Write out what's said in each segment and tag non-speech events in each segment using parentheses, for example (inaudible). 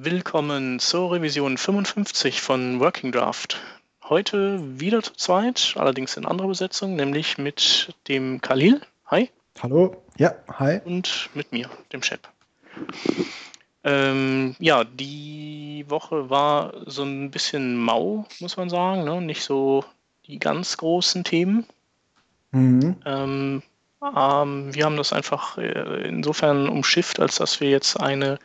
Willkommen zur Revision 55 von Working Draft. Heute wieder zu zweit, allerdings in anderer Besetzung, nämlich mit dem Khalil. Hi. Hallo. Ja, hi. Und mit mir, dem Shep. Ähm, ja, die Woche war so ein bisschen mau, muss man sagen. Ne? Nicht so die ganz großen Themen. Mhm. Ähm, ähm, wir haben das einfach äh, insofern umschifft, als dass wir jetzt eine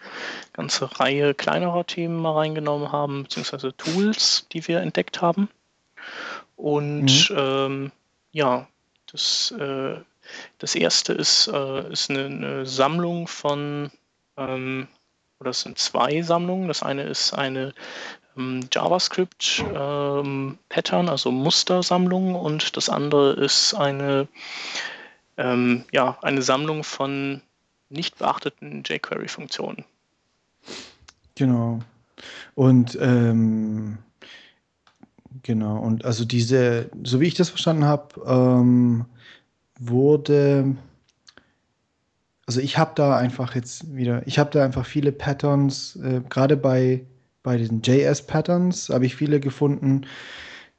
ganze Reihe kleinerer Themen mal reingenommen haben, beziehungsweise Tools, die wir entdeckt haben. Und mhm. ähm, ja, das, äh, das erste ist, äh, ist eine, eine, Sammlung von, ähm, oder es sind zwei Sammlungen. Das eine ist eine ähm, JavaScript-Pattern, ähm, also Mustersammlung, und das andere ist eine ähm, ja, eine Sammlung von nicht beachteten jQuery-Funktionen. Genau. Und ähm, genau, und also diese, so wie ich das verstanden habe, ähm, wurde, also ich habe da einfach jetzt wieder, ich habe da einfach viele Patterns, äh, gerade bei, bei diesen JS-Patterns habe ich viele gefunden,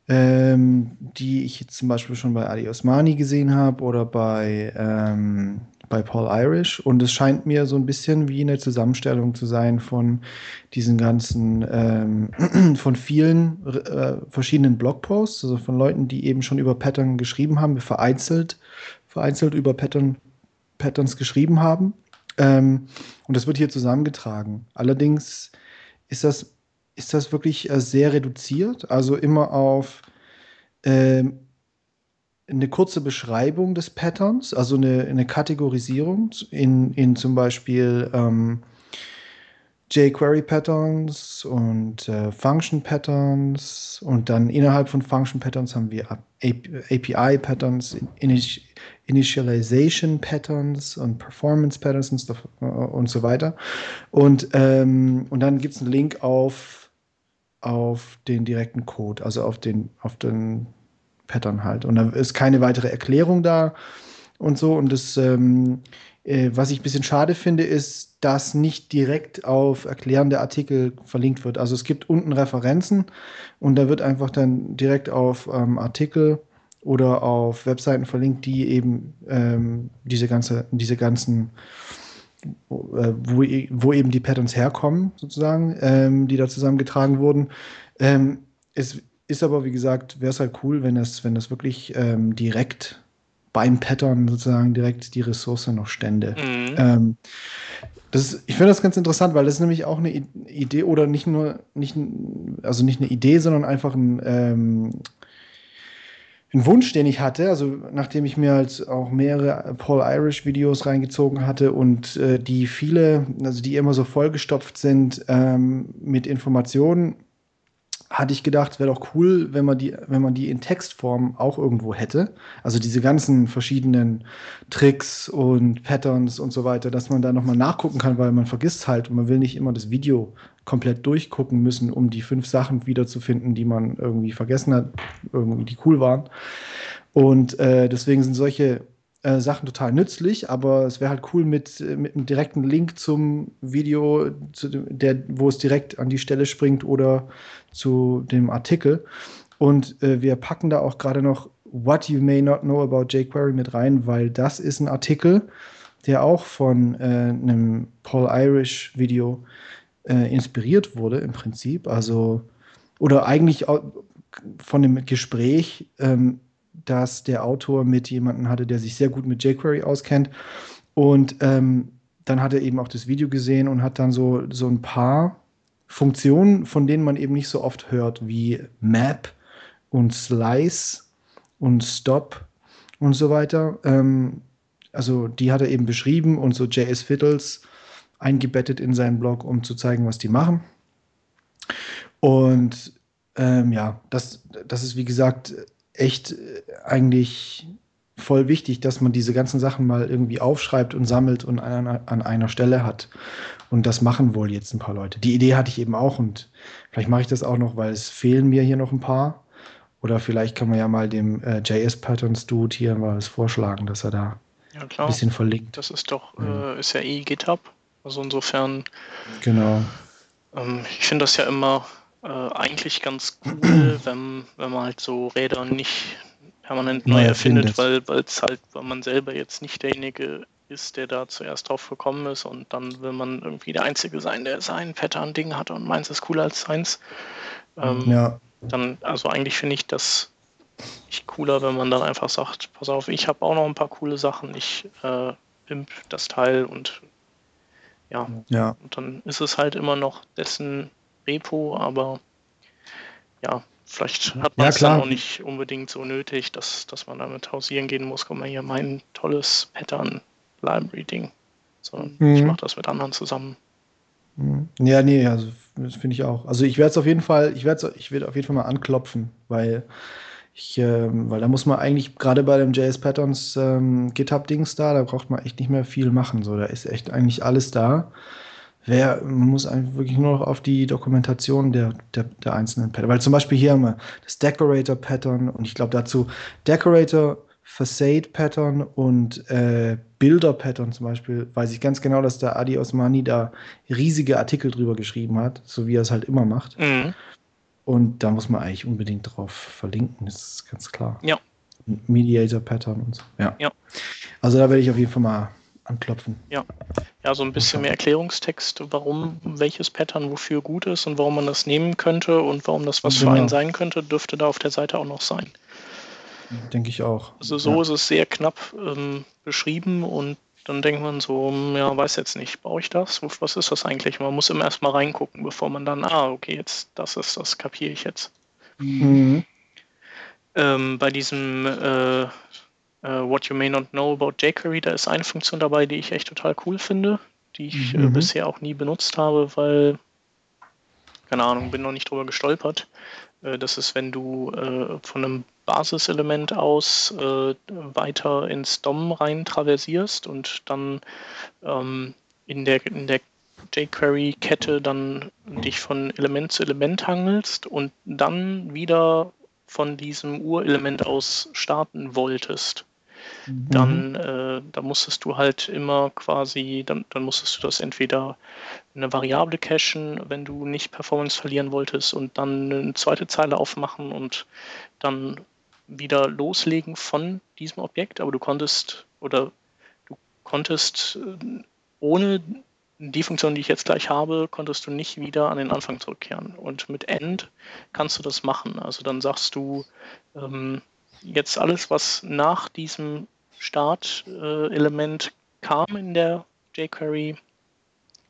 ähm, die ich jetzt zum Beispiel schon bei Adi Osmani gesehen habe oder bei, ähm, bei Paul Irish. Und es scheint mir so ein bisschen wie eine Zusammenstellung zu sein von diesen ganzen, ähm, (clears throat) von vielen äh, verschiedenen Blogposts, also von Leuten, die eben schon über Pattern geschrieben haben, vereinzelt, vereinzelt über Pattern, Patterns geschrieben haben. Ähm, und das wird hier zusammengetragen. Allerdings ist das ist das wirklich äh, sehr reduziert, also immer auf ähm, eine kurze Beschreibung des Patterns, also eine, eine Kategorisierung in, in zum Beispiel ähm, jQuery Patterns und äh, Function Patterns und dann innerhalb von Function Patterns haben wir API Patterns, Initialization Patterns und Performance Patterns äh, und so weiter. Und, ähm, und dann gibt es einen Link auf auf den direkten Code, also auf den, auf den Pattern halt. Und da ist keine weitere Erklärung da und so. Und das, ähm, äh, was ich ein bisschen schade finde, ist, dass nicht direkt auf erklärende Artikel verlinkt wird. Also es gibt unten Referenzen und da wird einfach dann direkt auf ähm, Artikel oder auf Webseiten verlinkt, die eben ähm, diese ganze, diese ganzen wo, wo eben die Patterns herkommen, sozusagen, ähm, die da zusammengetragen wurden. Ähm, es ist aber, wie gesagt, wäre es halt cool, wenn das, wenn das wirklich ähm, direkt beim Pattern sozusagen direkt die Ressource noch stände. Mhm. Ähm, das, ich finde das ganz interessant, weil das ist nämlich auch eine Idee oder nicht nur, nicht, also nicht eine Idee, sondern einfach ein, ähm, ein Wunsch, den ich hatte, also nachdem ich mir halt auch mehrere Paul Irish Videos reingezogen hatte und äh, die viele, also die immer so vollgestopft sind ähm, mit Informationen, hatte ich gedacht, wäre doch cool, wenn man die, wenn man die in Textform auch irgendwo hätte. Also diese ganzen verschiedenen Tricks und Patterns und so weiter, dass man da nochmal nachgucken kann, weil man vergisst halt und man will nicht immer das Video komplett durchgucken müssen, um die fünf Sachen wiederzufinden, die man irgendwie vergessen hat, irgendwie die cool waren. Und äh, deswegen sind solche äh, Sachen total nützlich, aber es wäre halt cool mit, äh, mit einem direkten Link zum Video, zu dem, der, wo es direkt an die Stelle springt oder zu dem Artikel. Und äh, wir packen da auch gerade noch What You May Not Know About jQuery mit rein, weil das ist ein Artikel, der auch von äh, einem Paul Irish Video äh, inspiriert wurde im Prinzip. Also, oder eigentlich von dem Gespräch, ähm, das der Autor mit jemandem hatte, der sich sehr gut mit jQuery auskennt. Und ähm, dann hat er eben auch das Video gesehen und hat dann so, so ein paar Funktionen, von denen man eben nicht so oft hört, wie Map und Slice und Stop und so weiter. Ähm, also die hat er eben beschrieben und so JS Fiddles eingebettet in seinen Blog, um zu zeigen, was die machen. Und ähm, ja, das, das ist wie gesagt echt äh, eigentlich voll wichtig, dass man diese ganzen Sachen mal irgendwie aufschreibt und sammelt und an, an, einer Stelle hat. Und das machen wohl jetzt ein paar Leute. Die Idee hatte ich eben auch und vielleicht mache ich das auch noch, weil es fehlen mir hier noch ein paar. Oder vielleicht kann man ja mal dem äh, JS Patterns Dude hier mal was vorschlagen, dass er da ja, ein bisschen verlinkt. Das ist doch, mhm. äh, ist ja eh GitHub. Also insofern. Genau. Ähm, ich finde das ja immer äh, eigentlich ganz cool, (clears throat) wenn, wenn man halt so Räder nicht permanent neu erfindet, weil es halt, weil man selber jetzt nicht derjenige ist, der da zuerst drauf gekommen ist und dann will man irgendwie der Einzige sein, der sein Pattern-Ding hat und meins ist cooler als seins. Ähm, ja. Dann, also eigentlich finde ich das ich cooler, wenn man dann einfach sagt, pass auf, ich habe auch noch ein paar coole Sachen, ich äh, pimp das Teil und ja. ja. Und dann ist es halt immer noch dessen Repo, aber ja, vielleicht hat man ja, es dann auch nicht unbedingt so nötig, dass, dass man damit hausieren gehen muss. Guck mal hier, mein tolles Pattern Library Ding. Sondern mhm. ich mache das mit anderen zusammen. Mhm. Ja, nee, also das finde ich auch. Also ich werde es auf jeden Fall, ich werde ich werde auf jeden Fall mal anklopfen, weil ich, ähm, weil da muss man eigentlich gerade bei dem JS Patterns ähm, GitHub-Dings da, da braucht man echt nicht mehr viel machen. So, da ist echt eigentlich alles da. Wer, man muss einfach wirklich nur noch auf die Dokumentation der, der, der einzelnen Pattern. Weil zum Beispiel hier haben wir das Decorator-Pattern und ich glaube dazu Decorator, Facade-Pattern und äh, Bilder-Pattern zum Beispiel, weiß ich ganz genau, dass der Adi Osmani da riesige Artikel drüber geschrieben hat, so wie er es halt immer macht. Mhm. Und da muss man eigentlich unbedingt drauf verlinken, das ist ganz klar. Ja. Mediator-Pattern und so. Ja. ja. Also da werde ich auf jeden Fall mal anklopfen. Ja. Ja, so ein bisschen mehr Erklärungstext, warum welches Pattern wofür gut ist und warum man das nehmen könnte und warum das was genau. für einen sein könnte, dürfte da auf der Seite auch noch sein. Denke ich auch. Also so ja. ist es sehr knapp ähm, beschrieben und dann denkt man so, hm, ja, weiß jetzt nicht, brauche ich das? Was ist das eigentlich? Man muss immer erstmal reingucken, bevor man dann, ah, okay, jetzt das ist, das kapiere ich jetzt. Mhm. Ähm, bei diesem äh, äh, What You May Not Know About jQuery, da ist eine Funktion dabei, die ich echt total cool finde, die ich äh, mhm. äh, bisher auch nie benutzt habe, weil, keine Ahnung, bin noch nicht drüber gestolpert. Äh, das ist, wenn du äh, von einem Basiselement aus äh, weiter ins DOM rein traversierst und dann ähm, in der, in der jQuery-Kette dann dich von Element zu Element hangelst und dann wieder von diesem Urelement aus starten wolltest. Mhm. Dann, äh, dann musstest du halt immer quasi, dann, dann musstest du das entweder eine Variable cachen, wenn du nicht Performance verlieren wolltest und dann eine zweite Zeile aufmachen und dann wieder loslegen von diesem Objekt, aber du konntest oder du konntest äh, ohne die Funktion, die ich jetzt gleich habe, konntest du nicht wieder an den Anfang zurückkehren. Und mit End kannst du das machen. Also dann sagst du, ähm, jetzt alles, was nach diesem Start-Element äh, kam in der jQuery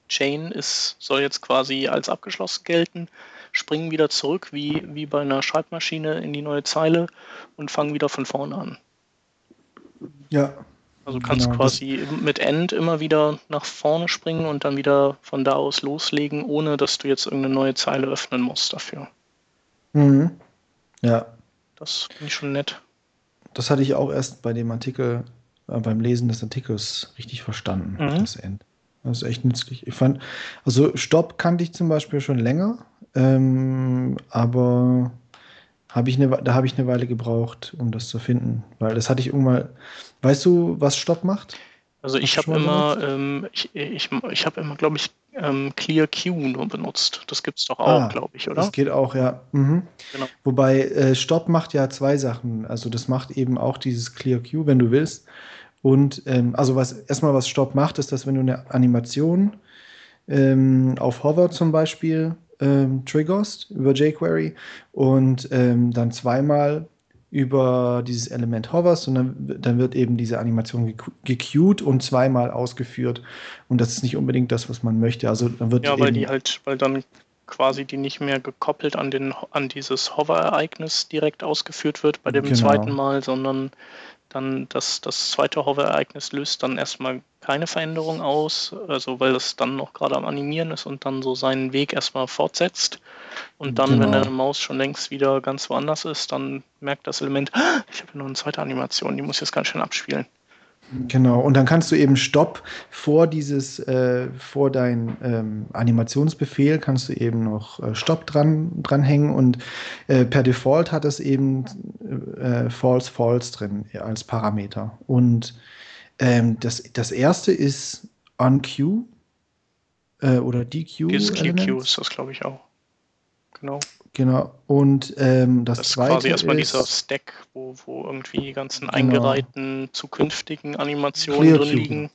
Chain, soll jetzt quasi als abgeschlossen gelten springen wieder zurück, wie, wie bei einer Schreibmaschine in die neue Zeile und fangen wieder von vorne an. Ja. Also kannst genau, quasi mit End immer wieder nach vorne springen und dann wieder von da aus loslegen, ohne dass du jetzt irgendeine neue Zeile öffnen musst dafür. Mhm. Ja. Das finde ich schon nett. Das hatte ich auch erst bei dem Artikel, äh, beim Lesen des Artikels richtig verstanden, mhm. das End. Das ist echt nützlich. Ich fand, also Stopp kannte ich zum Beispiel schon länger, ähm, aber hab ich eine, da habe ich eine Weile gebraucht, um das zu finden. Weil das hatte ich irgendwann. Weißt du, was Stopp macht? Also ich habe immer, ähm, ich, ich, ich habe immer, glaube ich, ähm, Clear Q nur benutzt. Das gibt es doch auch, ah, glaube ich, oder? Das geht auch, ja. Mhm. Genau. Wobei äh, Stopp macht ja zwei Sachen. Also das macht eben auch dieses Clear Q, wenn du willst. Und ähm, also was erstmal was Stopp macht, ist, dass wenn du eine Animation ähm, auf Hover zum Beispiel ähm, triggerst über jQuery und ähm, dann zweimal über dieses Element hoverst und dann, dann wird eben diese Animation gequeued und zweimal ausgeführt. Und das ist nicht unbedingt das, was man möchte. Also dann wird ja, weil die halt, weil dann quasi die nicht mehr gekoppelt an den an dieses Hover-Ereignis direkt ausgeführt wird bei dem genau. zweiten Mal, sondern dann das, das zweite Hover-Ereignis löst dann erstmal keine Veränderung aus, also weil es dann noch gerade am Animieren ist und dann so seinen Weg erstmal fortsetzt. Und dann, genau. wenn deine Maus schon längst wieder ganz woanders ist, dann merkt das Element, ah, ich habe noch eine zweite Animation, die muss jetzt ganz schön abspielen. Genau, und dann kannst du eben Stopp vor dieses, äh, vor dein ähm, Animationsbefehl kannst du eben noch äh, Stopp dran dranhängen und äh, per Default hat es eben äh, False False drin als Parameter. Und ähm, das, das erste ist on Cue äh, oder DQ. DQ ist das, glaube ich, auch. Genau. Genau. Und ähm, das, das ist quasi erstmal dieser Stack, wo, wo irgendwie die ganzen genau. eingereihten zukünftigen Animationen drin liegen.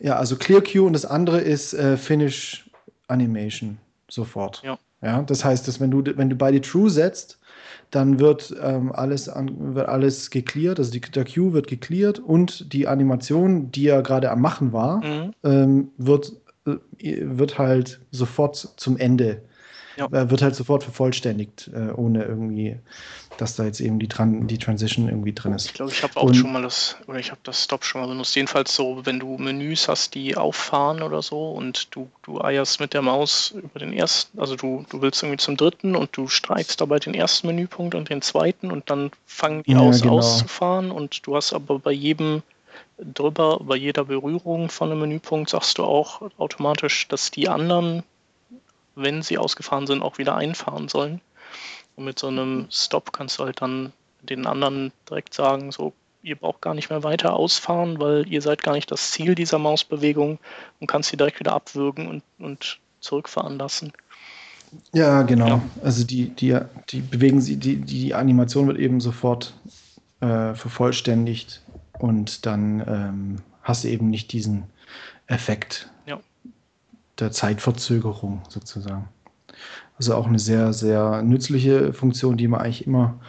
Ja, also ClearQ und das andere ist äh, Finish Animation sofort. Ja. ja. Das heißt, dass wenn du, wenn du beide True setzt, dann wird, ähm, alles, an, wird alles geklärt, also die, der Queue wird geklärt und die Animation, die er gerade am Machen war, mhm. ähm, wird, äh, wird halt sofort zum Ende ja. Äh, wird halt sofort vervollständigt, äh, ohne irgendwie, dass da jetzt eben die, Tran die Transition irgendwie drin ist. Ich glaube, ich habe auch Und, schon mal das, oder ich habe das Stop schon mal benutzt. Jedenfalls so, wenn du Menüs hast, die auffahren oder so und du, du eierst mit der Maus über den ersten, also du, du willst irgendwie zum dritten und du streichst dabei den ersten Menüpunkt und den zweiten und dann fangen die ja, aus genau. auszufahren und du hast aber bei jedem drüber, bei jeder Berührung von einem Menüpunkt sagst du auch automatisch, dass die anderen wenn sie ausgefahren sind, auch wieder einfahren sollen. Und mit so einem Stop kannst du halt dann den anderen direkt sagen, so, ihr braucht gar nicht mehr weiter ausfahren, weil ihr seid gar nicht das Ziel dieser Mausbewegung und kannst sie direkt wieder abwürgen und, und zurückfahren lassen. Ja, genau. Ja. Also die, die, die bewegen sie, die, die Animation wird eben sofort äh, vervollständigt und dann ähm, hast du eben nicht diesen Effekt, der Zeitverzögerung sozusagen. Also auch eine sehr, sehr nützliche Funktion, die man eigentlich immer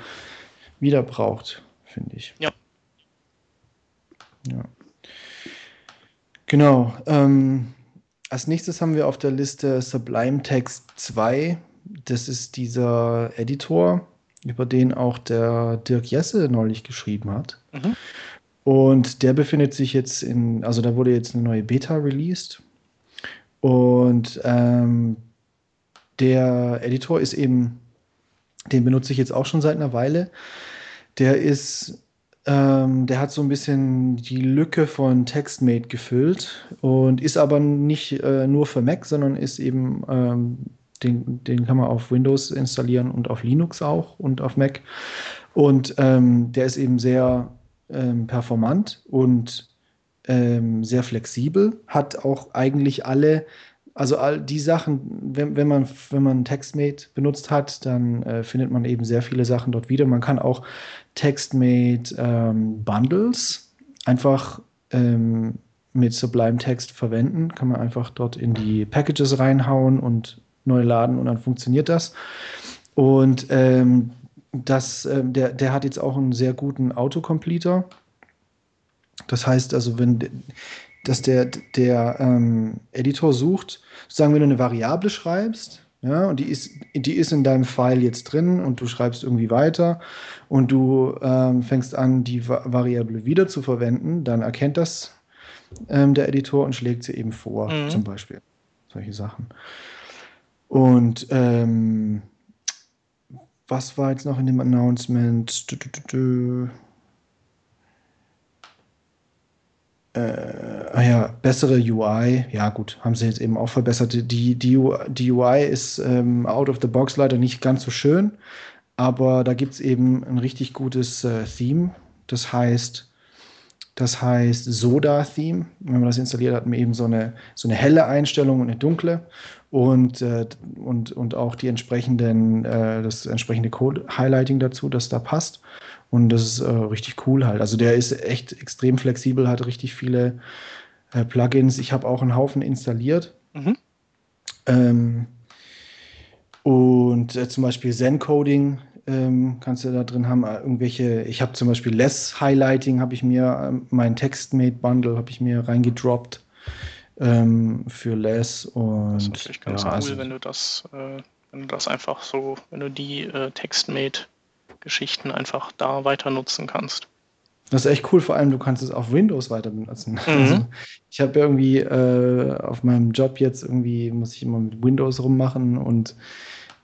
wieder braucht, finde ich. Ja. Ja. Genau. Ähm, als nächstes haben wir auf der Liste Sublime Text 2. Das ist dieser Editor, über den auch der Dirk Jesse neulich geschrieben hat. Mhm. Und der befindet sich jetzt in, also da wurde jetzt eine neue Beta released. Und ähm, der Editor ist eben, den benutze ich jetzt auch schon seit einer Weile. Der ist, ähm, der hat so ein bisschen die Lücke von TextMate gefüllt und ist aber nicht äh, nur für Mac, sondern ist eben, ähm, den, den kann man auf Windows installieren und auf Linux auch und auf Mac. Und ähm, der ist eben sehr ähm, performant und ähm, sehr flexibel, hat auch eigentlich alle, also all die Sachen, wenn, wenn man, wenn man TextMate benutzt hat, dann äh, findet man eben sehr viele Sachen dort wieder. Man kann auch TextMate ähm, Bundles einfach ähm, mit Sublime Text verwenden. Kann man einfach dort in die Packages reinhauen und neu laden und dann funktioniert das. Und ähm, das, äh, der, der hat jetzt auch einen sehr guten Autocompleter. Das heißt also, wenn dass der, der ähm, Editor sucht, sozusagen, wenn du eine Variable schreibst, ja, und die ist, die ist in deinem File jetzt drin und du schreibst irgendwie weiter und du ähm, fängst an, die Va Variable wieder zu verwenden, dann erkennt das ähm, der Editor und schlägt sie eben vor, mhm. zum Beispiel. Solche Sachen. Und ähm, was war jetzt noch in dem Announcement? Du, du, du, äh, ah ja, bessere UI, ja gut, haben sie jetzt eben auch verbessert. Die, die, die UI ist ähm, out of the box leider nicht ganz so schön, aber da gibt es eben ein richtig gutes äh, Theme. Das heißt, das heißt Soda-Theme. Wenn man das installiert, hat man eben so eine, so eine helle Einstellung und eine dunkle und, äh, und, und auch die entsprechenden, äh, das entsprechende Code-Highlighting dazu, das da passt. Und das ist äh, richtig cool halt. Also der ist echt extrem flexibel, hat richtig viele äh, Plugins. Ich habe auch einen Haufen installiert. Mhm. Ähm, und äh, zum Beispiel Zen-Coding ähm, kannst du da drin haben. Äh, irgendwelche, ich habe zum Beispiel Less Highlighting, habe ich mir, ähm, mein TextMate-Bundle habe ich mir reingedroppt ähm, für Less. Und, das ist natürlich ganz ja, cool, also, wenn du das, äh, wenn du das einfach so, wenn du die äh, TextMate Geschichten einfach da weiter nutzen kannst. Das ist echt cool, vor allem du kannst es auf Windows weiter benutzen. Mhm. Also ich habe irgendwie äh, auf meinem Job jetzt irgendwie, muss ich immer mit Windows rummachen und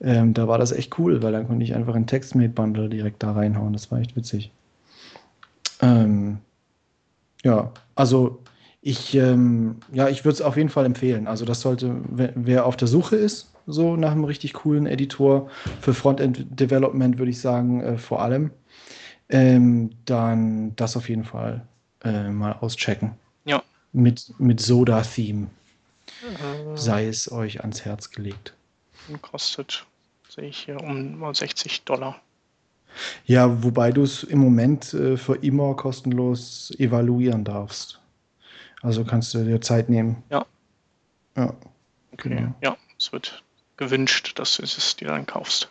ähm, da war das echt cool, weil dann konnte ich einfach ein TextMate-Bundle direkt da reinhauen. Das war echt witzig. Ähm, ja, also ich, ähm, ja, ich würde es auf jeden Fall empfehlen. Also das sollte, wer, wer auf der Suche ist, so nach einem richtig coolen Editor. Für Frontend-Development würde ich sagen, äh, vor allem. Ähm, dann das auf jeden Fall äh, mal auschecken. Ja. Mit, mit Soda-Theme. äh, sei es euch ans Herz gelegt. Kostet, sehe ich hier, um 60 Dollar. Ja, wobei du es im Moment äh, für immer kostenlos evaluieren darfst. Also kannst du dir Zeit nehmen. Ja. Ja. Okay. Genau. Ja, es wird gewünscht, dass du es dir dann kaufst.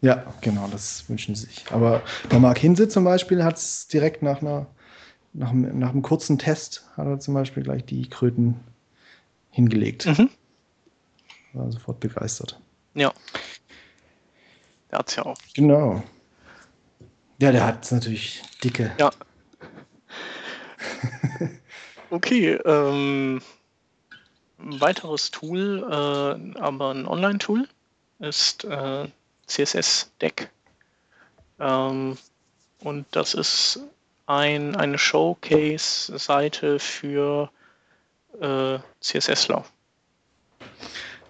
Ja, genau, das wünschen sie sich. Aber der Mark Hinse zum Beispiel hat es direkt nach einer nach, nach einem kurzen Test hat er zum Beispiel gleich die Kröten hingelegt. Mhm. War sofort begeistert. Ja. Der hat es ja auch. Genau. Ja, der hat es natürlich dicke. Ja. (laughs) okay, ähm, ein weiteres Tool, äh, aber ein Online-Tool, ist äh, CSS Deck. Ähm, und das ist ein, eine Showcase-Seite für äh.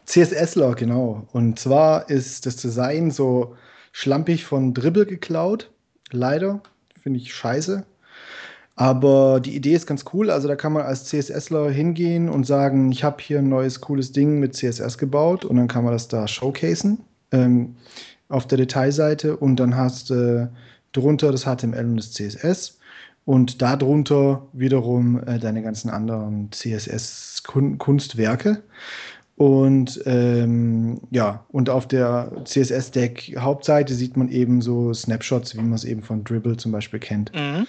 CSSler, genau. Und zwar ist das Design so schlampig von Dribble geklaut. Leider. Finde ich scheiße. Aber die Idee ist ganz cool. Also da kann man als CSSler hingehen und sagen, ich habe hier ein neues cooles Ding mit CSS gebaut und dann kann man das da showcasen ähm, auf der Detailseite und dann hast du äh, drunter das HTML und das CSS und darunter wiederum äh, deine ganzen anderen CSS-Kunstwerke. Und ähm, ja, und auf der CSS-Deck-Hauptseite sieht man eben so Snapshots, wie man es eben von Dribble zum Beispiel kennt. Mhm.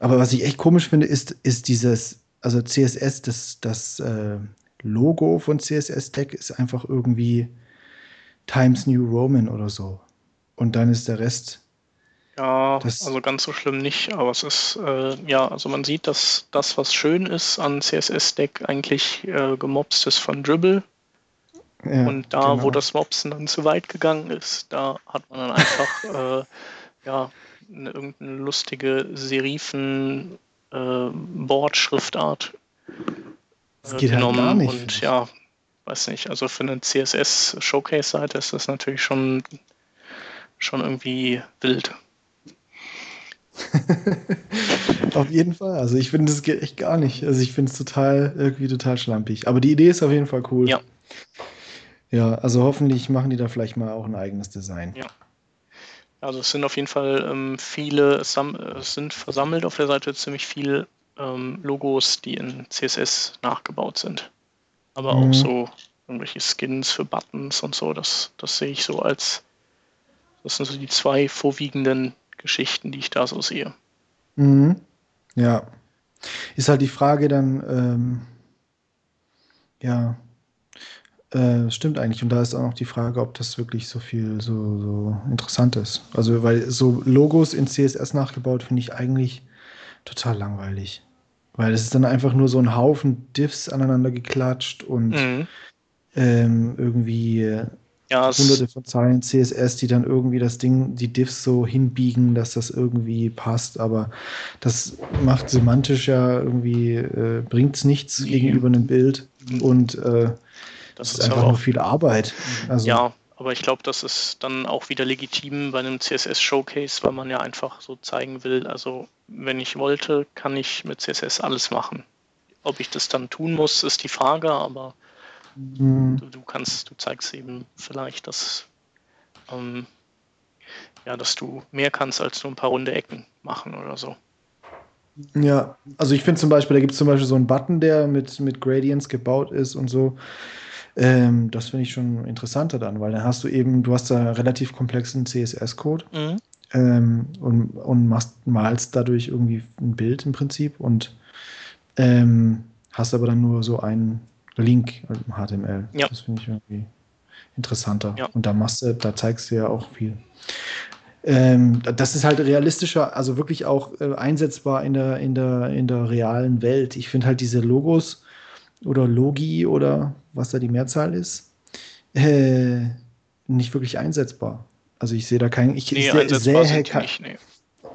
Aber was ich echt komisch finde, ist, ist dieses, also CSS, das, das äh, Logo von CSS-Deck ist einfach irgendwie Times New Roman oder so. Und dann ist der Rest. Ja, das also ganz so schlimm nicht, aber es ist, äh, ja, also man sieht, dass das, was schön ist an CSS-Deck, eigentlich äh, gemobst ist von Dribble. Ja, und da, genau. wo das Mopsen dann zu weit gegangen ist, da hat man dann einfach (laughs) äh, ja, eine, irgendeine lustige Serifen-Board-Schriftart äh, das geht genommen. Halt nicht. Und ja, weiß nicht, also für eine CSS-Showcase-Seite ist das natürlich schon, schon irgendwie wild. (laughs) auf jeden Fall. Also ich finde, das geht echt gar nicht. Also ich finde es total, irgendwie total schlampig. Aber die Idee ist auf jeden Fall cool. Ja. Ja, also hoffentlich machen die da vielleicht mal auch ein eigenes Design. Ja. Also es sind auf jeden Fall ähm, viele, es, es, sind versammelt auf der Seite ziemlich viele ähm, Logos, die in CSS nachgebaut sind. Aber mhm. auch so irgendwelche Skins für Buttons und so, das, das sehe ich so als, das sind so die zwei vorwiegenden Geschichten, die ich da so sehe. Mhm. Ja. Ist halt die Frage dann, ähm, ja, äh, stimmt eigentlich. Und da ist auch noch die Frage, ob das wirklich so viel so, so interessant ist. Also, weil so Logos in CSS nachgebaut finde ich eigentlich total langweilig. Weil es ist dann einfach nur so ein Haufen Diffs aneinander geklatscht und mhm. ähm, irgendwie ja, hunderte von Zeilen CSS, die dann irgendwie das Ding, die Diffs so hinbiegen, dass das irgendwie passt. Aber das macht semantisch ja irgendwie, äh, bringt es nichts mhm. gegenüber einem Bild. Und äh, das, ist, ist einfach nur viel Arbeit. Also, ja, aber ich glaube, das ist dann auch wieder legitim bei einem CSS-Showcase, weil man ja einfach so zeigen will, also wenn ich wollte, kann ich mit CSS alles machen. Ob ich das dann tun muss, ist die Frage, aber mhm. du, du, kannst, du zeigst eben vielleicht, dass, ähm, ja, dass du mehr kannst als nur ein paar runde Ecken machen oder so. Ja, also ich finde zum Beispiel, da gibt es zum Beispiel so einen Button, der mit, mit Gradients gebaut ist und so. Ähm, das finde ich schon interessanter dann, weil dann hast du eben, du hast da relativ komplexen CSS-Code mhm. ähm, und, und machst, malst dadurch irgendwie ein Bild im Prinzip und ähm, hast aber dann nur so einen Link im HTML. Ja. Das finde ich irgendwie interessanter. Ja. Und da machst du, da zeigst du ja auch viel. Ähm, das ist halt realistischer, also wirklich auch äh, einsetzbar in der, in, der, in der realen Welt. Ich finde halt diese Logos oder Logi oder was da die Mehrzahl ist, äh, nicht wirklich einsetzbar. Also ich sehe da keinen, ich nee, sehe, sehe kein, nicht, nee.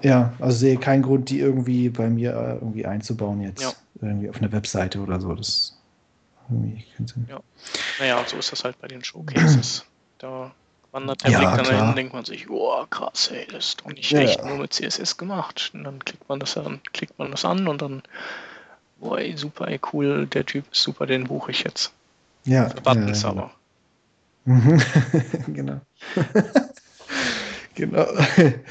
ja, also sehe keinen Grund, die irgendwie bei mir äh, irgendwie einzubauen jetzt ja. irgendwie auf eine Webseite oder so. Das. Ja. Naja, so ist das halt bei den Showcases. da wandert der ja, Blick dann klar. hin, denkt man sich, oh krass, ey, das ist doch nicht ja. echt nur mit CSS gemacht. Und dann klickt man das an, klickt man das an und dann boah, ey, super, ey, cool, der Typ ist super, den buche ich jetzt. Ja. Buttons ja, aber. (laughs) genau. (laughs) genau.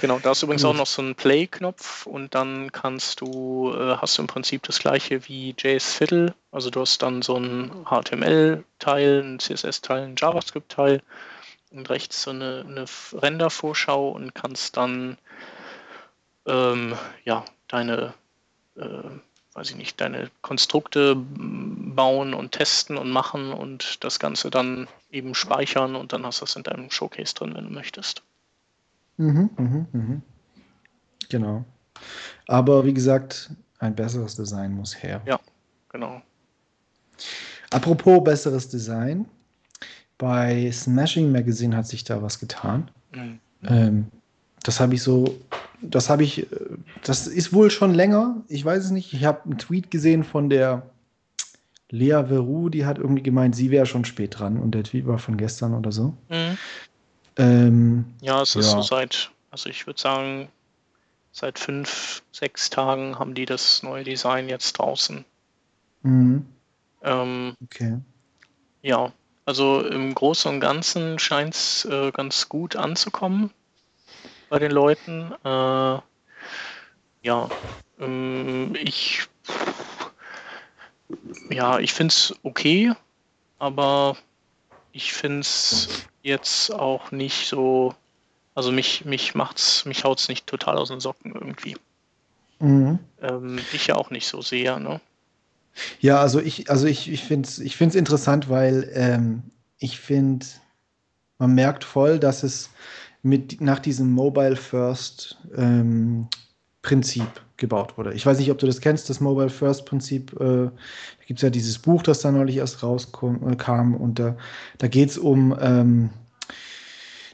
Genau, da ist übrigens auch noch so ein Play-Knopf und dann kannst du, äh, hast du im Prinzip das gleiche wie JS Fiddle. Also du hast dann so ein HTML-Teil, ein CSS-Teil, ein JavaScript-Teil und rechts so eine, eine Render-Vorschau und kannst dann ähm, ja, deine, äh, weiß ich nicht, deine Konstrukte bauen und testen und machen und das Ganze dann eben speichern und dann hast du das in deinem Showcase drin, wenn du möchtest. Mhm, mhm, mhm. Genau. Aber wie gesagt, ein besseres Design muss her. Ja, genau. Apropos besseres Design, bei Smashing Magazine hat sich da was getan. Mhm. Ähm, das habe ich so, das habe ich, äh, das ist wohl schon länger. Ich weiß es nicht. Ich habe einen Tweet gesehen von der Lea Veru, die hat irgendwie gemeint, sie wäre schon spät dran und der Tweet war von gestern oder so. Mhm. Ähm, ja, es ist ja. so seit, also ich würde sagen, seit fünf, sechs Tagen haben die das neue Design jetzt draußen. Mhm. Ähm, okay. Ja, also im Großen und Ganzen scheint es äh, ganz gut anzukommen bei den Leuten. Äh, ja, ähm, ich ja, ich finde es okay, aber ich finde es jetzt auch nicht so, also mich, mich macht's, mich haut's nicht total aus den Socken irgendwie. Mhm. Ähm, ich ja auch nicht so sehr, ne? Ja, also ich, also ich, ich finde es ich find's interessant, weil ähm, ich finde, man merkt voll, dass es mit nach diesem Mobile First ähm, Prinzip gebaut wurde. Ich weiß nicht, ob du das kennst, das Mobile First Prinzip. Äh, da gibt es ja dieses Buch, das da neulich erst rauskam äh, und da, da geht es um, ähm,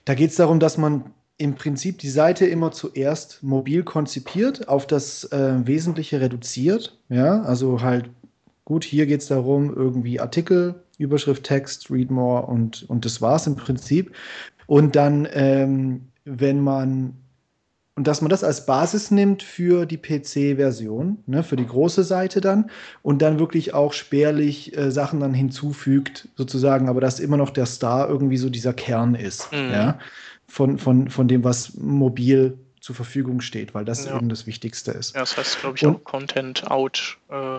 da geht es darum, dass man im Prinzip die Seite immer zuerst mobil konzipiert, auf das äh, Wesentliche reduziert. Ja, also halt, gut, hier geht es darum, irgendwie Artikel, Überschrift, Text, Read More und, und das war's im Prinzip. Und dann, ähm, wenn man und dass man das als Basis nimmt für die PC-Version, ne, für die große Seite dann und dann wirklich auch spärlich äh, Sachen dann hinzufügt, sozusagen, aber dass immer noch der Star irgendwie so dieser Kern ist, mhm. ja, von, von, von dem, was mobil zur Verfügung steht, weil das ja. eben das Wichtigste ist. Ja, das heißt, glaube ich, und, auch Content Out äh,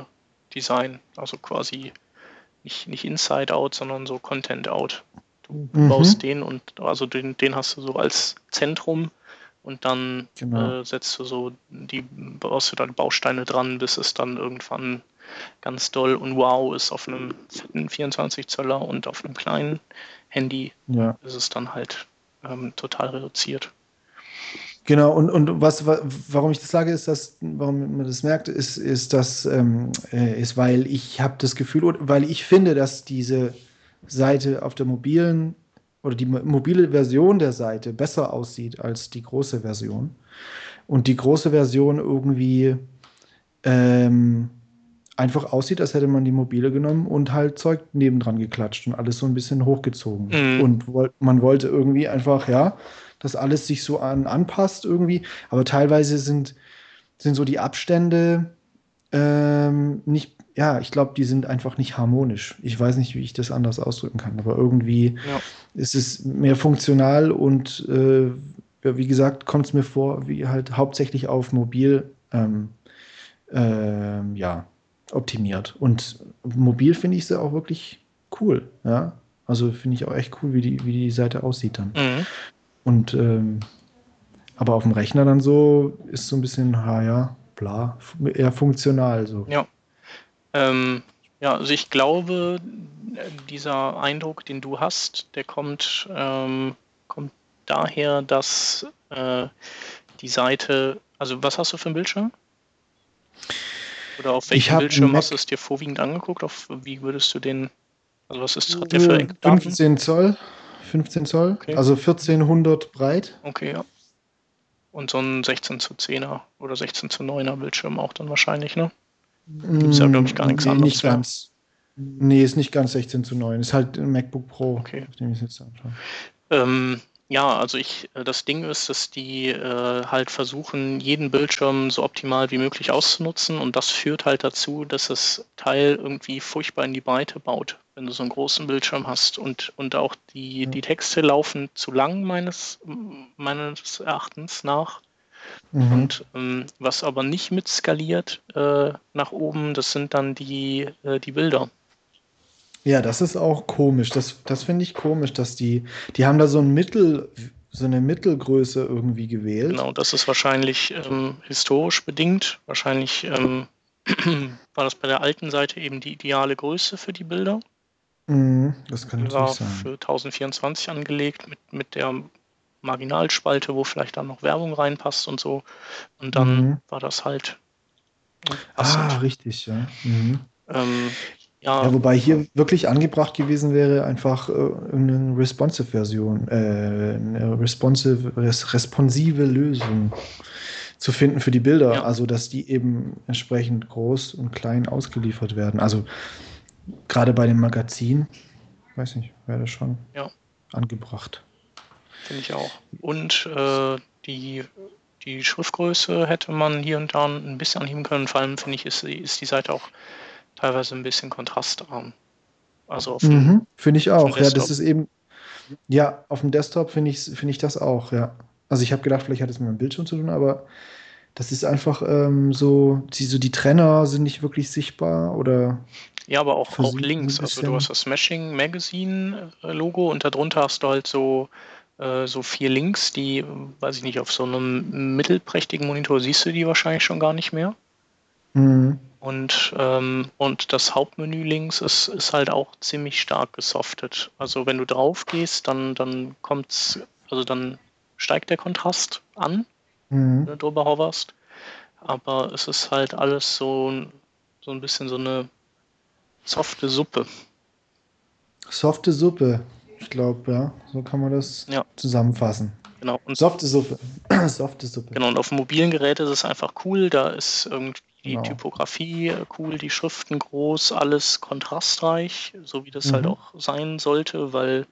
Design, also quasi nicht, nicht Inside Out, sondern so Content Out. Du, mhm. baust den und also den, den hast du so als Zentrum und dann genau. äh, setzt du so die, baust du dann Bausteine dran, bis es dann irgendwann ganz doll und wow ist auf einem fetten 24 Zöller und auf einem kleinen Handy ja. ist es dann halt ähm, total reduziert. Genau, und, und was, warum ich das sage, ist, dass, warum man das merkt, ist, ist, dass, ähm, äh, ist, weil ich habe das Gefühl, weil ich finde, dass diese Seite auf der mobilen oder die mobile Version der Seite besser aussieht als die große Version. Und die große Version irgendwie ähm, einfach aussieht, als hätte man die mobile genommen und halt Zeug nebendran geklatscht und alles so ein bisschen hochgezogen. Mhm. Und woll man wollte irgendwie einfach, ja, dass alles sich so an, anpasst irgendwie. Aber teilweise sind, sind so die Abstände ähm, nicht ja, ich glaube, die sind einfach nicht harmonisch. Ich weiß nicht, wie ich das anders ausdrücken kann, aber irgendwie ja. ist es mehr funktional und äh, wie gesagt, kommt es mir vor, wie halt hauptsächlich auf mobil ähm, äh, ja, optimiert. Und mobil finde ich sie auch wirklich cool, ja. Also finde ich auch echt cool, wie die, wie die Seite aussieht dann. Mhm. Und ähm, aber auf dem Rechner dann so ist so ein bisschen, ha ja, bla, eher funktional so. Ja. Ähm, ja, also ich glaube, dieser Eindruck, den du hast, der kommt, ähm, kommt daher, dass äh, die Seite, also was hast du für einen Bildschirm? Oder auf welchem Bildschirm hast du es dir vorwiegend angeguckt? Auf wie würdest du den, also was ist, hat der für Eckdaten? 15 Zoll, 15 Zoll, okay. also 1400 breit. Okay, ja. Und so ein 16 zu 10er oder 16 zu 9er Bildschirm auch dann wahrscheinlich, ne? Gibt es ja, glaube ich, gar nichts nee, anderes. Nicht ganz. Nee, ist nicht ganz 16 zu 9. Ist halt ein MacBook Pro, okay. auf dem ich es jetzt anschaue. Ähm, ja, also ich, äh, das Ding ist, dass die äh, halt versuchen, jeden Bildschirm so optimal wie möglich auszunutzen und das führt halt dazu, dass das Teil irgendwie furchtbar in die Breite baut, wenn du so einen großen Bildschirm hast und, und auch die, die Texte laufen zu lang meines, meines Erachtens nach. Mhm. Und ähm, was aber nicht mit skaliert äh, nach oben, das sind dann die, äh, die Bilder. Ja, das ist auch komisch. Das, das finde ich komisch, dass die, die haben da so ein Mittel, so eine Mittelgröße irgendwie gewählt. Genau, das ist wahrscheinlich ähm, historisch bedingt. Wahrscheinlich ähm, (clears throat) war das bei der alten Seite eben die ideale Größe für die Bilder. Mhm, das kann natürlich war sein. für 1024 angelegt mit, mit der Marginalspalte, wo vielleicht dann noch Werbung reinpasst und so. Und dann mhm. war das halt. Passend. Ah, richtig, ja. Mhm. Ähm, ja. ja. Wobei hier wirklich angebracht gewesen wäre, einfach äh, eine responsive-Version, äh, eine responsive, res, responsive Lösung zu finden für die Bilder. Ja. Also, dass die eben entsprechend groß und klein ausgeliefert werden. Also, gerade bei dem Magazin, weiß nicht, wäre das schon ja. angebracht. Finde ich auch. Und äh, die, die Schriftgröße hätte man hier und da ein bisschen anheben können. Vor allem finde ich, ist, ist die Seite auch teilweise ein bisschen kontrastarm. Also mhm, finde ich auch. Ja, das ist eben. Ja, auf dem Desktop finde ich, find ich das auch, ja. Also ich habe gedacht, vielleicht hat es mit meinem Bildschirm zu tun, aber das ist einfach ähm, so, die, so die Trenner sind nicht wirklich sichtbar oder. Ja, aber auch, auch links. Also du hast das Smashing Magazine Logo und darunter hast du halt so, so vier Links, die, weiß ich nicht, auf so einem mittelprächtigen Monitor siehst du die wahrscheinlich schon gar nicht mehr. Mhm. Und, ähm, und das Hauptmenü links ist, ist halt auch ziemlich stark gesoftet. Also wenn du drauf gehst, dann, dann kommt's, also dann steigt der Kontrast an, mhm. wenn du drüber hoverst. Aber es ist halt alles so, so ein bisschen so eine softe Suppe. Softe Suppe, ich glaube, ja. So kann man das ja. zusammenfassen. Genau. Und Softe Suppe. (clears throat) Softe Suppe. Genau, und auf mobilen Geräten ist es einfach cool. Da ist irgendwie die genau. Typografie äh, cool, die Schriften groß, alles kontrastreich, so wie das halt mhm. halt auch sein sollte, weil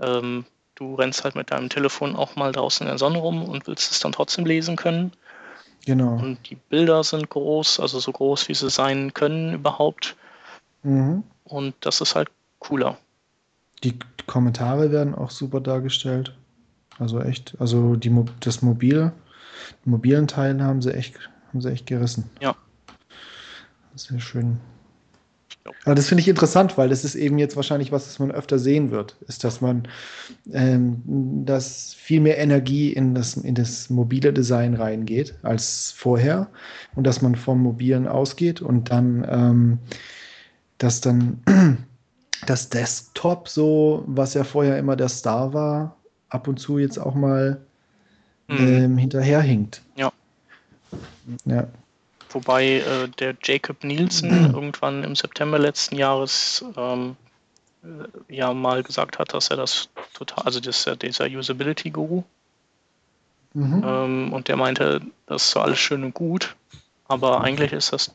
ähm, du rennst halt mit deinem Telefon auch mal draußen in der Sonne rum und willst es dann trotzdem lesen können. Genau. Und die Bilder sind groß, also so groß, wie sie sein können überhaupt. Mhm. Und das ist halt cooler. Die Kommentare werden auch super dargestellt. Also echt, also die, das Mobil, den mobilen Teil haben sie echt haben sie echt gerissen. Ja. Sehr schön. Aber das finde ich interessant, weil das ist eben jetzt wahrscheinlich was, das man öfter sehen wird, ist, dass man ähm, dass viel mehr Energie in das, in das mobile Design reingeht als vorher und dass man vom Mobilen ausgeht und dann, ähm, dass dann (clears throat) das Desktop so, was ja vorher immer der Star war, ab und zu jetzt auch mal mhm. ähm, hinterherhinkt. Ja. Ja. Wobei äh, der Jacob Nielsen (clears throat) irgendwann im September letzten Jahres ähm, äh, ja mal gesagt hat, dass er das total, also das, dieser Usability-Guru, mhm. ähm, und der meinte, das ist so alles schön und gut, aber eigentlich ist das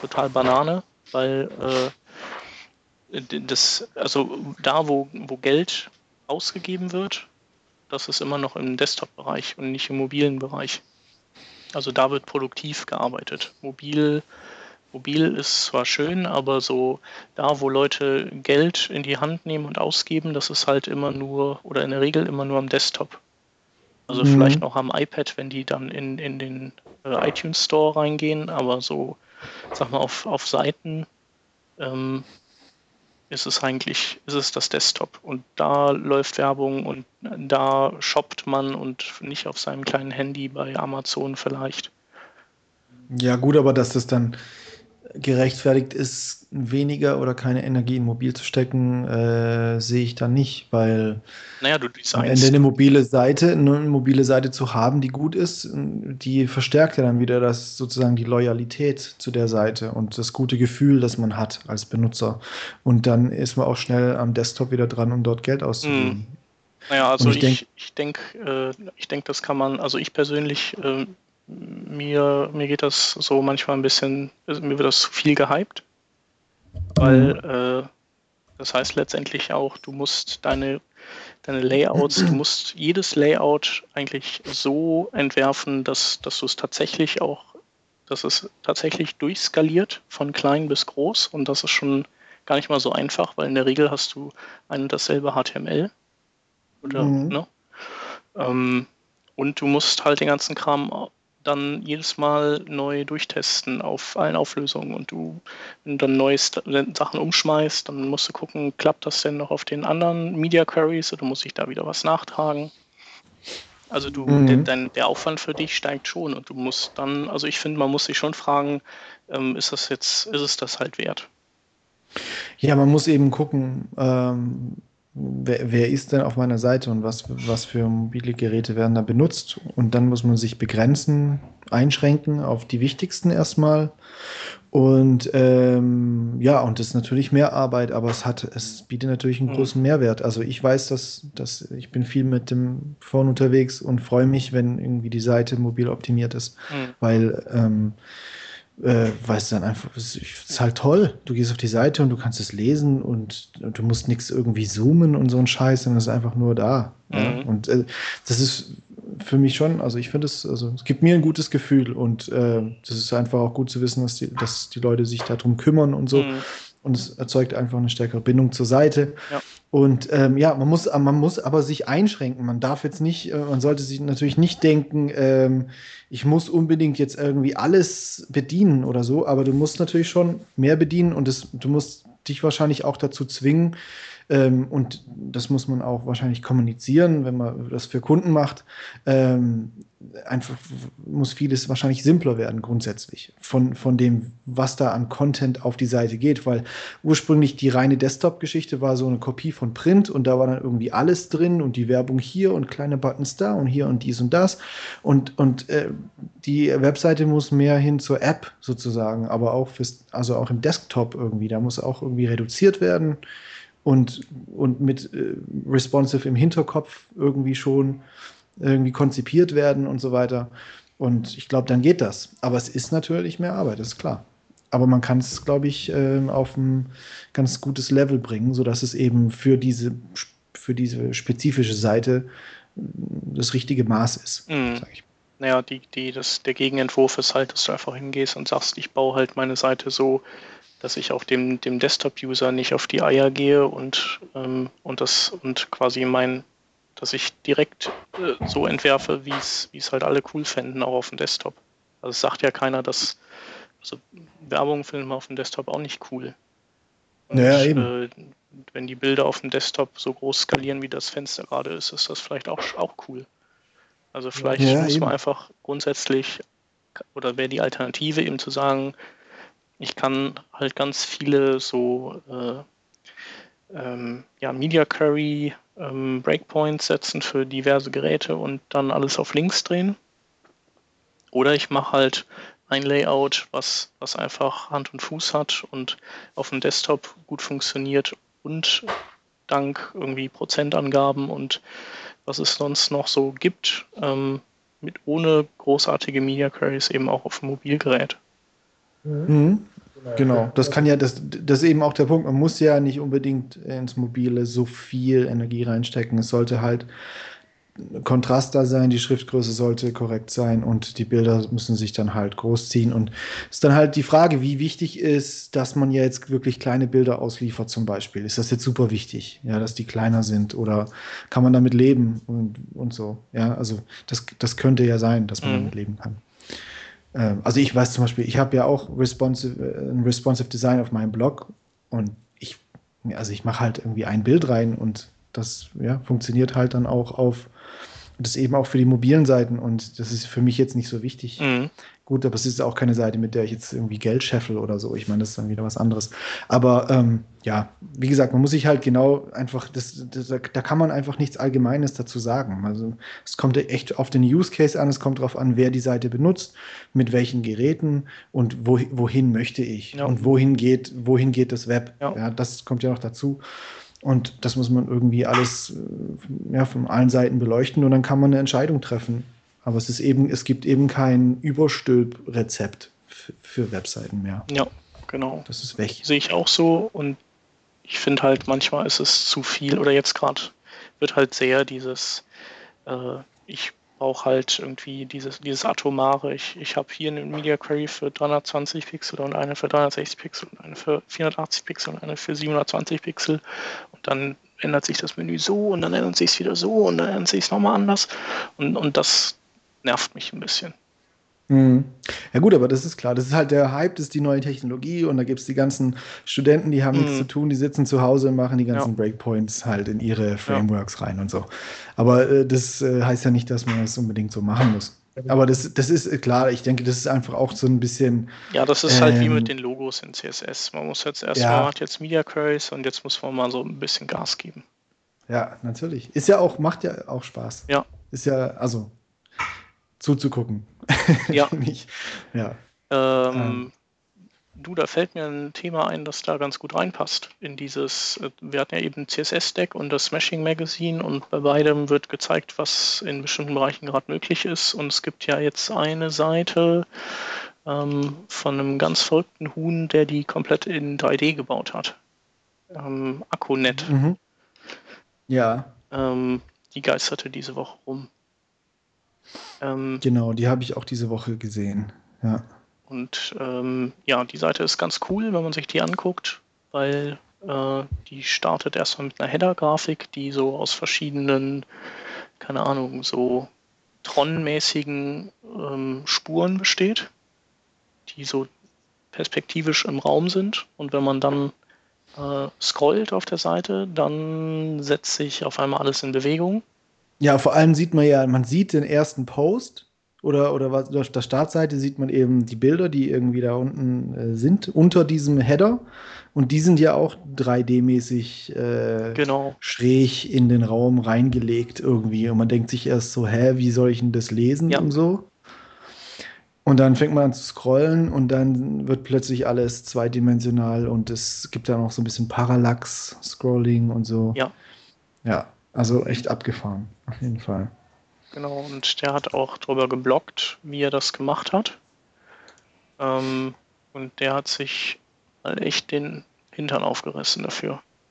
total Banane, weil äh, das, also da, wo, wo Geld ausgegeben wird, das ist immer noch im Desktop-Bereich und nicht im mobilen Bereich. Also da wird produktiv gearbeitet. Mobil, mobil ist zwar schön, aber so da, wo Leute Geld in die Hand nehmen und ausgeben, das ist halt immer nur oder in der Regel immer nur am Desktop. Also mhm. vielleicht noch am iPad, wenn die dann in, in den äh, iTunes Store reingehen, aber so, sag mal, auf, auf Seiten ähm, ist es eigentlich, ist es das Desktop. Und da läuft Werbung und da shoppt man und nicht auf seinem kleinen Handy bei Amazon vielleicht. Ja, gut, aber dass das dann gerechtfertigt ist, weniger oder keine Energie in mobil zu stecken, äh, sehe ich da nicht, weil naja, du am Ende eine mobile Seite, eine mobile Seite zu haben, die gut ist, die verstärkt ja dann wieder das sozusagen die Loyalität zu der Seite und das gute Gefühl, das man hat als Benutzer. Und dann ist man auch schnell am Desktop wieder dran, um dort Geld auszugeben. Hm. Naja, also ich, ich, ich denke, äh, ich denke, das kann man, also ich persönlich äh, mir, mir geht das so manchmal ein bisschen, also mir wird das zu viel gehypt, weil mhm. äh, das heißt letztendlich auch, du musst deine, deine Layouts, du musst jedes Layout eigentlich so entwerfen, dass, dass du es tatsächlich auch, dass es tatsächlich durchskaliert von klein bis groß und dass es schon gar nicht mal so einfach, weil in der Regel hast du ein und dasselbe HTML. Oder, mhm. ne? Ähm, und du musst halt den ganzen Kram dann jedes Mal neu durchtesten auf allen Auflösungen. Und du, wenn du dann neue Sachen umschmeißt, dann musst du gucken, klappt das denn noch auf den anderen Media Queries oder muss ich da wieder was nachtragen? Also du, mhm. der, dein, der Aufwand für dich steigt schon und du musst dann, also ich finde, man muss sich schon fragen, ähm, ist das jetzt, ist es das halt wert? Ja, man muss eben gucken, ähm, wer, wer, ist denn auf meiner Seite und was, was für mobile Geräte werden da benutzt. Und dann muss man sich begrenzen, einschränken auf die wichtigsten erstmal. Und ähm, ja, und das ist natürlich mehr Arbeit, aber es hat, es bietet natürlich einen mhm. großen Mehrwert. Also ich weiß, dass, dass ich bin viel mit dem Phone unterwegs und freue mich, wenn irgendwie die Seite mobil optimiert ist. Mhm. Weil ähm, äh, weil es dann einfach, es ist halt toll. Du gehst auf die Seite und du kannst es lesen und, und du musst nichts irgendwie zoomen und so ein Scheiß, sondern es ist einfach nur da. Mhm. Ja? Und äh, das ist für mich schon, also ich finde es, also es gibt mir ein gutes Gefühl und äh, das ist einfach auch gut zu wissen, dass die, dass die Leute sich darum kümmern und so. Mhm. Und es erzeugt einfach eine stärkere Bindung zur Seite. Ja. Und ähm, ja, man muss, man muss aber sich einschränken. Man darf jetzt nicht, äh, man sollte sich natürlich nicht denken, ähm, ich muss unbedingt jetzt irgendwie alles bedienen oder so, aber du musst natürlich schon mehr bedienen und das, du musst dich wahrscheinlich auch dazu zwingen, ähm, und das muss man auch wahrscheinlich kommunizieren, wenn man das für Kunden macht. Ähm, einfach muss vieles wahrscheinlich simpler werden grundsätzlich von, von dem, was da an Content auf die Seite geht, weil ursprünglich die reine Desktop-Geschichte war so eine Kopie von Print und da war dann irgendwie alles drin und die Werbung hier und kleine Buttons da und hier und dies und das. Und, und äh, die Webseite muss mehr hin zur App sozusagen, aber auch fürs, also auch im Desktop irgendwie, da muss auch irgendwie reduziert werden und, und mit äh, responsive im Hinterkopf irgendwie schon irgendwie konzipiert werden und so weiter. Und ich glaube, dann geht das. Aber es ist natürlich mehr Arbeit, ist klar. Aber man kann es, glaube ich, äh, auf ein ganz gutes Level bringen, sodass es eben für diese, für diese spezifische Seite das richtige Maß ist, mhm. sage ich. Naja, die, die, das, der Gegenentwurf ist halt, dass du einfach hingehst und sagst, ich baue halt meine Seite so, dass ich auch dem, dem Desktop-User nicht auf die Eier gehe und, ähm, und das und quasi mein, dass ich direkt äh, so entwerfe, wie es halt alle cool fänden, auch auf dem Desktop. Also es sagt ja keiner, dass also Werbung findet man auf dem Desktop auch nicht cool. Und, ja, eben. Äh, wenn die Bilder auf dem Desktop so groß skalieren, wie das Fenster gerade ist, ist das vielleicht auch, auch cool. Also vielleicht ja, muss eben. man einfach grundsätzlich, oder wäre die Alternative eben zu sagen, ich kann halt ganz viele so äh, ähm, ja, Media Query ähm, Breakpoints setzen für diverse Geräte und dann alles auf links drehen. Oder ich mache halt ein Layout, was, was einfach Hand und Fuß hat und auf dem Desktop gut funktioniert und dank irgendwie Prozentangaben und was es sonst noch so gibt, ähm, mit ohne großartige Media Queries eben auch auf dem Mobilgerät. Mhm. Genau, das kann ja, das, das ist eben auch der Punkt. Man muss ja nicht unbedingt ins Mobile so viel Energie reinstecken. Es sollte halt Kontrast da sein, die Schriftgröße sollte korrekt sein und die Bilder müssen sich dann halt großziehen. Und es ist dann halt die Frage, wie wichtig ist, dass man ja jetzt wirklich kleine Bilder ausliefert, zum Beispiel. Ist das jetzt super wichtig, ja, dass die kleiner sind oder kann man damit leben und, und so? Ja, also das, das könnte ja sein, dass man mhm. damit leben kann. Ähm, also ich weiß zum Beispiel, ich habe ja auch responsive, äh, ein responsive Design auf meinem Blog und ich, also ich mache halt irgendwie ein Bild rein und das ja, funktioniert halt dann auch auf das eben auch für die mobilen Seiten und das ist für mich jetzt nicht so wichtig. Mhm. Gut, aber es ist auch keine Seite, mit der ich jetzt irgendwie Geld scheffel oder so. Ich meine, das ist dann wieder was anderes. Aber ähm, ja, wie gesagt, man muss sich halt genau einfach, das, das, da kann man einfach nichts Allgemeines dazu sagen. Also es kommt echt auf den Use Case an, es kommt darauf an, wer die Seite benutzt, mit welchen Geräten und wo, wohin möchte ich ja. und wohin geht, wohin geht das Web. Ja. ja, das kommt ja noch dazu. Und das muss man irgendwie alles äh, ja, von allen Seiten beleuchten und dann kann man eine Entscheidung treffen. Aber es ist eben, es gibt eben kein Überstülprezept für Webseiten mehr. Ja, genau. Das ist weg. Sehe ich auch so und ich finde halt, manchmal ist es zu viel oder jetzt gerade wird halt sehr dieses, äh, ich brauche halt irgendwie dieses, dieses Atomare. Ich, ich habe hier eine Media Query für 320 Pixel und eine für 360 Pixel und eine für 480 Pixel und eine für 720 Pixel. Und dann ändert sich das Menü so und dann ändert sich es wieder so und dann ändert sich es nochmal anders. Und, und das nervt mich ein bisschen. Mhm. Ja gut, aber das ist klar. Das ist halt der Hype, das ist die neue Technologie und da gibt es die ganzen Studenten, die haben mhm. nichts zu tun, die sitzen zu Hause und machen die ganzen ja. Breakpoints halt in ihre Frameworks ja. rein und so. Aber äh, das äh, heißt ja nicht, dass man das unbedingt so machen muss. Aber das, das ist äh, klar, ich denke, das ist einfach auch so ein bisschen. Ja, das ist ähm, halt wie ähm, mit den Logos in CSS. Man muss jetzt erst, ja. man macht jetzt Media Queries und jetzt muss man mal so ein bisschen Gas geben. Ja, natürlich. Ist ja auch, macht ja auch Spaß. Ja. Ist ja, also zuzugucken. Ja. (laughs) ja. Ähm, ähm. Du, da fällt mir ein Thema ein, das da ganz gut reinpasst. In dieses, äh, wir hatten ja eben CSS-Deck und das Smashing Magazine und bei beidem wird gezeigt, was in bestimmten Bereichen gerade möglich ist. Und es gibt ja jetzt eine Seite ähm, von einem ganz verrückten Huhn, der die komplett in 3D gebaut hat. Ähm, Akkunet. Mhm. Ja. Ähm, die geisterte diese Woche rum. Ähm, genau, die habe ich auch diese Woche gesehen. Ja. Und ähm, ja, die Seite ist ganz cool, wenn man sich die anguckt, weil äh, die startet erstmal mit einer Header-Grafik, die so aus verschiedenen, keine Ahnung, so Tron-mäßigen ähm, Spuren besteht, die so perspektivisch im Raum sind. Und wenn man dann äh, scrollt auf der Seite, dann setzt sich auf einmal alles in Bewegung. Ja, vor allem sieht man ja, man sieht den ersten Post oder, oder was, auf der Startseite sieht man eben die Bilder, die irgendwie da unten äh, sind, unter diesem Header. Und die sind ja auch 3D-mäßig äh, genau. schräg in den Raum reingelegt irgendwie. Und man denkt sich erst so, hä, wie soll ich denn das lesen ja. und so? Und dann fängt man an zu scrollen und dann wird plötzlich alles zweidimensional und es gibt dann auch so ein bisschen Parallax-Scrolling und so. Ja. Ja, also echt abgefahren, auf jeden Fall. Genau, und der hat auch darüber geblockt, wie er das gemacht hat. Ähm, und der hat sich halt echt den Hintern aufgerissen dafür. (laughs)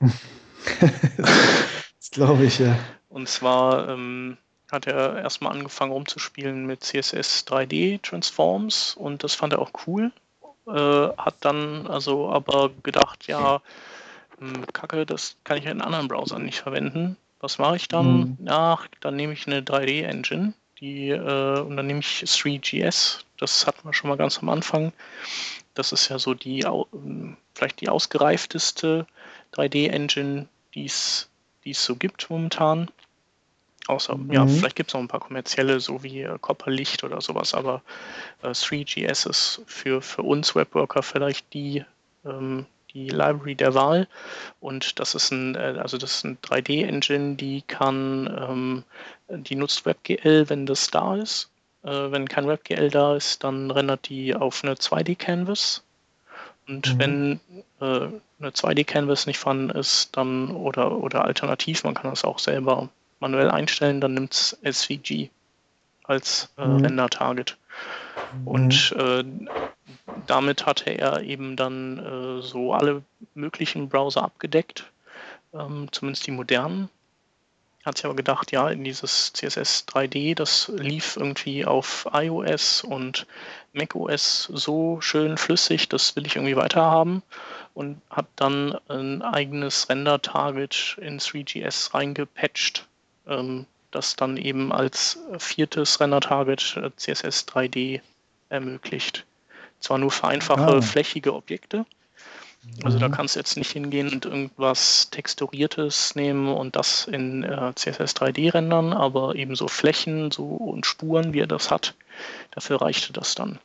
das glaube ich, ja. Und zwar ähm, hat er erstmal angefangen rumzuspielen mit CSS 3D Transforms und das fand er auch cool. Äh, hat dann also aber gedacht, ja, hm, Kacke, das kann ich in anderen Browsern nicht verwenden. Was mache ich dann? Mhm. Ja, dann nehme ich eine 3D-Engine, die äh, und dann nehme ich 3GS. Das hatten wir schon mal ganz am Anfang. Das ist ja so die vielleicht die ausgereifteste 3D-Engine, die es so gibt momentan. Außer, mhm. ja, vielleicht gibt es noch ein paar kommerzielle, so wie äh, Copperlicht oder sowas, aber äh, 3GS ist für, für uns Webworker vielleicht die, ähm, die Library der Wahl. Und das ist ein, äh, also das ist ein 3D-Engine, die kann, ähm, die nutzt WebGL, wenn das da ist. Äh, wenn kein WebGL da ist, dann rendert die auf eine 2D-Canvas. Und mhm. wenn äh, eine 2D-Canvas nicht vorhanden ist, dann oder, oder alternativ, man kann das auch selber manuell einstellen, dann nimmt es SVG als äh, mhm. Render-Target. Mhm. Und äh, damit hatte er eben dann äh, so alle möglichen Browser abgedeckt, ähm, zumindest die modernen. Hat sich aber gedacht, ja, in dieses CSS 3D, das lief irgendwie auf iOS und macOS so schön flüssig, das will ich irgendwie weiterhaben und hat dann ein eigenes Render-Target in 3GS reingepatcht, ähm, das dann eben als viertes Render-Target äh, CSS 3D ermöglicht. Zwar nur für einfache, ah. flächige Objekte. Also da mhm. kannst du jetzt nicht hingehen und irgendwas Texturiertes nehmen und das in äh, CSS 3D rendern, aber eben so Flächen so und Spuren, wie er das hat, dafür reichte das dann.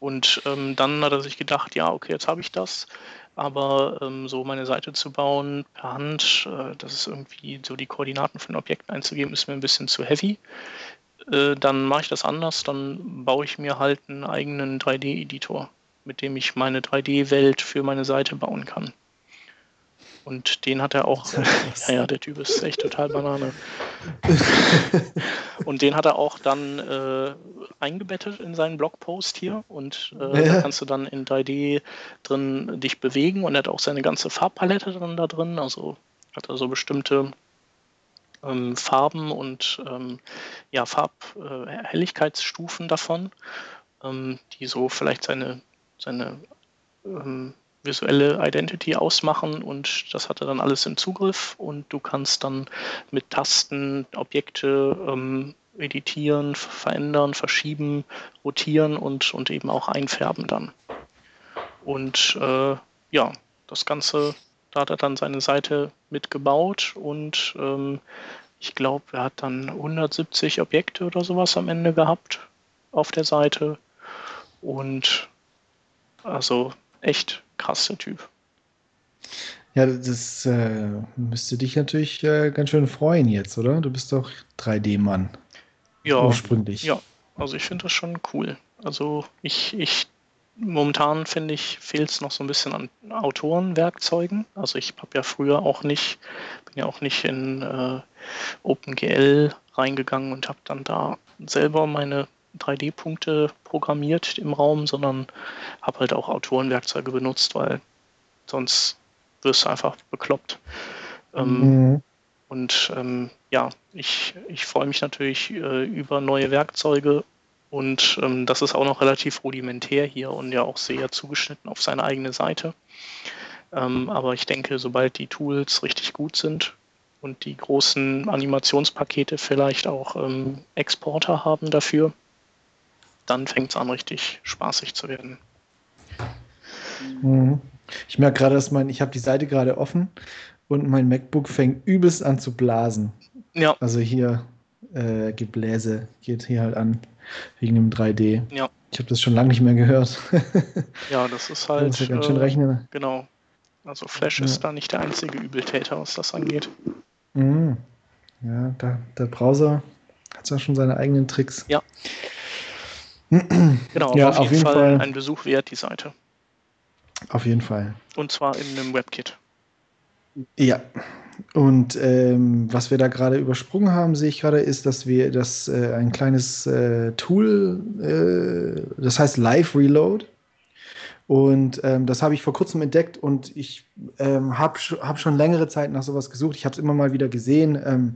Und ähm, dann hat er sich gedacht, ja, okay, jetzt habe ich das, aber ähm, so meine Seite zu bauen per Hand, äh, das ist irgendwie so die Koordinaten von Objekten einzugeben, ist mir ein bisschen zu heavy. Äh, dann mache ich das anders, dann baue ich mir halt einen eigenen 3D-Editor, mit dem ich meine 3D-Welt für meine Seite bauen kann. Und den hat er auch, (laughs) ja, ja, der Typ ist echt total Banane. (laughs) und den hat er auch dann äh, eingebettet in seinen Blogpost hier und äh, ja. da kannst du dann in 3D drin dich bewegen und er hat auch seine ganze Farbpalette dann da drin, also hat er so bestimmte ähm, Farben und ähm, ja, Farbhelligkeitsstufen äh, davon, ähm, die so vielleicht seine, seine ähm, visuelle Identity ausmachen und das hat er dann alles im Zugriff und du kannst dann mit Tasten Objekte ähm, editieren, verändern, verschieben, rotieren und, und eben auch einfärben dann. Und äh, ja, das Ganze, da hat er dann seine Seite mitgebaut und ähm, ich glaube, er hat dann 170 Objekte oder sowas am Ende gehabt auf der Seite. Und also echt krass, der Typ. Ja, das äh, müsste dich natürlich äh, ganz schön freuen jetzt, oder? Du bist doch 3D-Mann. Ja. Ursprünglich. Ja, also ich finde das schon cool. Also ich, ich momentan finde ich, fehlt es noch so ein bisschen an Autorenwerkzeugen. Also ich habe ja früher auch nicht, bin ja auch nicht in äh, OpenGL reingegangen und habe dann da selber meine 3D-Punkte programmiert im Raum, sondern habe halt auch Autorenwerkzeuge benutzt, weil sonst wirst du einfach bekloppt. Ähm, mhm. Und ähm, ja, ich, ich freue mich natürlich äh, über neue Werkzeuge und ähm, das ist auch noch relativ rudimentär hier und ja auch sehr zugeschnitten auf seine eigene Seite. Ähm, aber ich denke, sobald die Tools richtig gut sind und die großen Animationspakete vielleicht auch ähm, Exporter haben dafür, dann fängt es an, richtig spaßig zu werden. Mhm. Ich merke gerade, dass mein, ich habe die Seite gerade offen und mein MacBook fängt übelst an zu blasen. Ja. Also hier äh, Gebläse geht hier halt an wegen dem 3D. Ja. Ich habe das schon lange nicht mehr gehört. (laughs) ja, das ist halt. Das ist ja ganz schön äh, rechnen. Genau. Also Flash ja. ist da nicht der einzige Übeltäter, was das angeht. Mhm. Ja, da, der Browser hat ja schon seine eigenen Tricks. Ja. (clears throat) genau, ja, auf, jeden, jeden Fall, Fall ein Besuch wert, die Seite. Auf jeden Fall. Und zwar in einem WebKit. Ja. Und ähm, was wir da gerade übersprungen haben, sehe ich gerade, ist, dass wir das äh, ein kleines äh, Tool, äh, das heißt Live Reload. Und ähm, das habe ich vor kurzem entdeckt und ich ähm, habe hab schon längere Zeit nach sowas gesucht. Ich habe es immer mal wieder gesehen, ähm,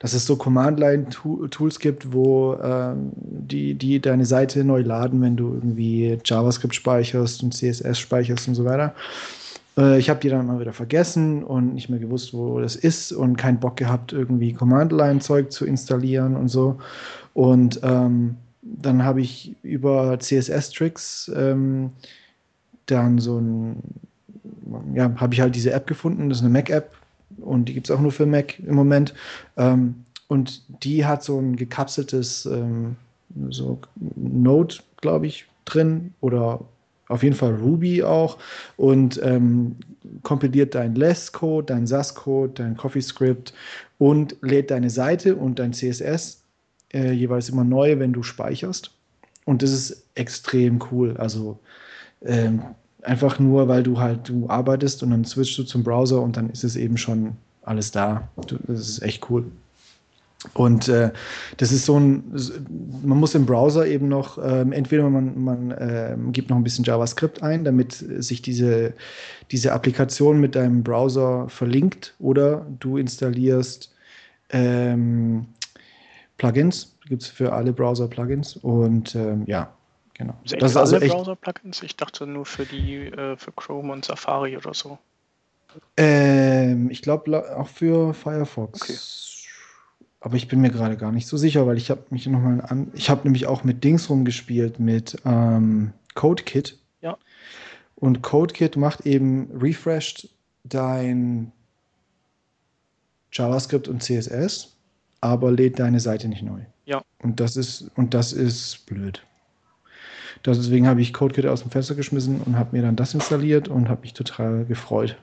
dass es so Command-Line-Tools gibt, wo ähm, die, die deine Seite neu laden, wenn du irgendwie JavaScript speicherst und CSS speicherst und so weiter. Äh, ich habe die dann mal wieder vergessen und nicht mehr gewusst, wo das ist und keinen Bock gehabt, irgendwie Command-Line-Zeug zu installieren und so. Und ähm, dann habe ich über CSS-Tricks ähm, dann so ein, ja, habe ich halt diese App gefunden, das ist eine Mac-App und die gibt es auch nur für Mac im Moment. Ähm, und die hat so ein gekapseltes ähm, so Node, glaube ich, drin oder auf jeden Fall Ruby auch und ähm, kompiliert dein Less-Code, dein SAS-Code, dein CoffeeScript und lädt deine Seite und dein CSS äh, jeweils immer neu, wenn du speicherst. Und das ist extrem cool. Also ähm, einfach nur, weil du halt, du arbeitest und dann switchst du zum Browser und dann ist es eben schon alles da. Das ist echt cool. Und äh, das ist so ein, man muss im Browser eben noch, ähm, entweder man, man äh, gibt noch ein bisschen JavaScript ein, damit sich diese, diese Applikation mit deinem Browser verlinkt, oder du installierst ähm, Plugins, gibt es für alle Browser Plugins und ähm, ja, genau. Also das ist also alle Browser-Plugins? Ich dachte nur für die, äh, für Chrome und Safari oder so. Ähm, ich glaube auch für Firefox. Okay aber ich bin mir gerade gar nicht so sicher, weil ich habe mich nochmal an. Ich habe nämlich auch mit Dings rumgespielt, mit ähm, CodeKit. Ja. Und CodeKit macht eben refreshed dein JavaScript und CSS, aber lädt deine Seite nicht neu. Ja. Und das ist, und das ist blöd. Deswegen habe ich CodeKit aus dem Fenster geschmissen und habe mir dann das installiert und habe mich total gefreut.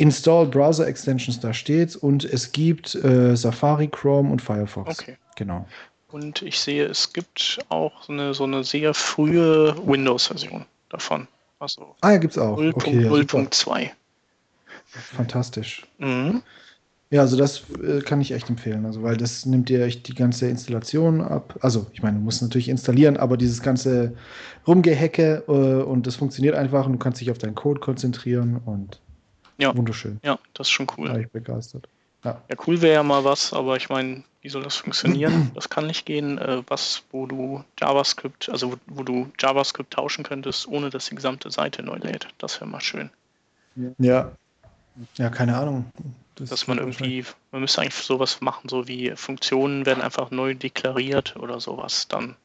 Install Browser Extensions, da steht's. Und es gibt äh, Safari, Chrome und Firefox. Okay. Genau. Und ich sehe, es gibt auch eine, so eine sehr frühe Windows-Version davon. Also ah, ja, gibt es auch. 0.0.2. Okay, Fantastisch. Mhm. Ja, also das äh, kann ich echt empfehlen. Also, weil das nimmt dir echt die ganze Installation ab. Also, ich meine, du musst natürlich installieren, aber dieses ganze Rumgehacke äh, und das funktioniert einfach und du kannst dich auf deinen Code konzentrieren und ja. Wunderschön. Ja, das ist schon cool. War ich begeistert. Ja, ja cool wäre ja mal was, aber ich meine, wie soll das funktionieren? (clears throat) Das kann nicht gehen. Äh, was, wo du JavaScript, also wo, wo, du JavaScript tauschen könntest, ohne dass die gesamte Seite neu lädt. Das wäre mal schön. Ja. Ja, keine Ahnung. Das dass man irgendwie, man müsste eigentlich sowas machen, so wie Funktionen werden einfach neu deklariert oder sowas dann.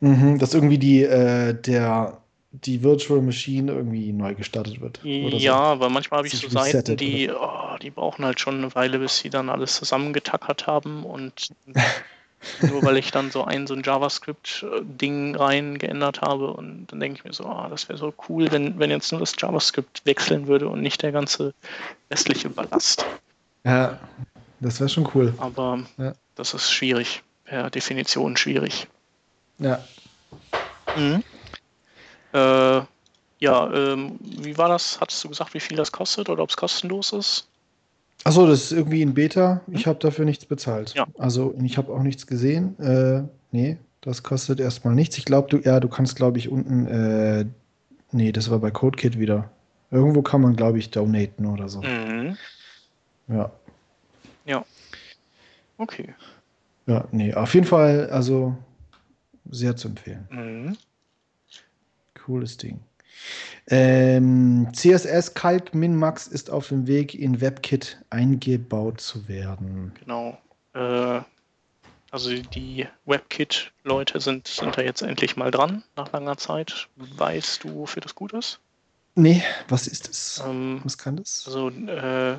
Mhm, dass irgendwie die, äh, der, die Virtual Machine irgendwie neu gestartet wird. ja, so. aber manchmal habe ich so Seiten, die, oh, die brauchen halt schon eine Weile, bis sie dann alles zusammengetackert haben und (laughs) nur weil ich dann so ein so ein JavaScript-Ding rein geändert habe und dann denke ich mir so, oh, das wäre so cool, wenn, wenn jetzt nur das JavaScript wechseln würde und nicht der ganze restliche Ballast. Ja, das wäre schon cool. Aber ja. das ist schwierig, per Definition schwierig. Ja. Mhm. Äh, ja, ähm, wie war das? Hattest du gesagt, wie viel das kostet oder ob es kostenlos ist? Achso, das ist irgendwie in Beta. Ich hm? habe dafür nichts bezahlt. Ja. Also ich habe auch nichts gesehen. Äh, nee, das kostet erstmal nichts. Ich glaube, du, ja, du kannst, glaube ich, unten, äh, nee, das war bei CodeKit wieder. Irgendwo kann man, glaube ich, donaten oder so. Mhm. Ja. Ja. Okay. Ja, nee, auf jeden Fall, also sehr zu empfehlen. Mhm. Cooles Ding. Ähm, CSS Calc Minmax ist auf dem Weg in WebKit eingebaut zu werden. Genau. Äh, also die WebKit-Leute sind, sind da jetzt endlich mal dran nach langer Zeit. Weißt du, wofür das gut ist? Nee, was ist es? Ähm, was kann das? Also äh,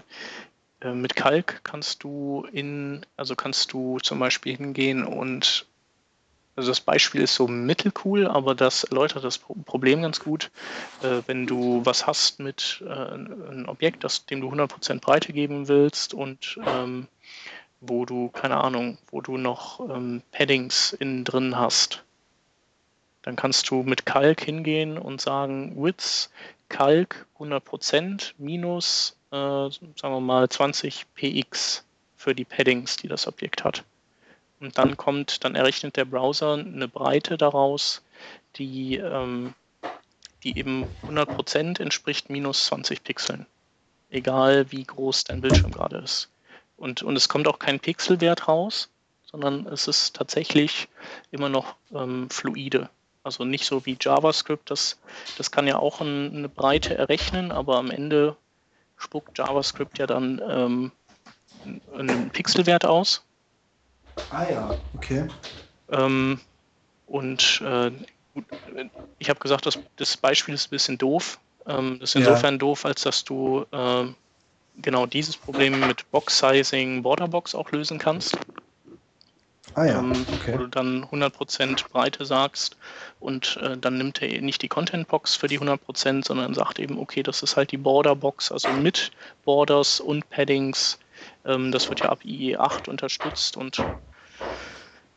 äh mit Calc kannst du in, also kannst du zum Beispiel hingehen und also das Beispiel ist so mittelcool, aber das erläutert das Problem ganz gut. Äh, wenn du was hast mit äh, einem Objekt, das, dem du 100% Breite geben willst und ähm, wo du, keine Ahnung, wo du noch ähm, Paddings innen drin hast, dann kannst du mit Calc hingehen und sagen, Width, Calc 100% minus, äh, sagen wir mal, 20 px für die Paddings, die das Objekt hat. Und dann kommt, dann errechnet der Browser eine Breite daraus, die, ähm, die eben 100% entspricht minus 20 Pixeln. Egal wie groß dein Bildschirm gerade ist. Und, und es kommt auch kein Pixelwert raus, sondern es ist tatsächlich immer noch ähm, fluide. Also nicht so wie JavaScript, das, das kann ja auch ein, eine Breite errechnen, aber am Ende spuckt JavaScript ja dann ähm, einen Pixelwert aus Ah ja, okay. Ähm, und äh, ich habe gesagt, das, das, Beispiel ist ein bisschen doof. Ähm, das ist insofern ja. doof, als dass du äh, genau dieses Problem mit Box-Sizing, Borderbox auch lösen kannst. Ah ja, ähm, okay. Wo du dann 100% Breite sagst und äh, dann nimmt er nicht die Content-Box für die 100%, sondern sagt eben, okay, das ist halt die Border-Box, also mit Borders und Paddings. Ähm, das wird ja ab IE8 unterstützt und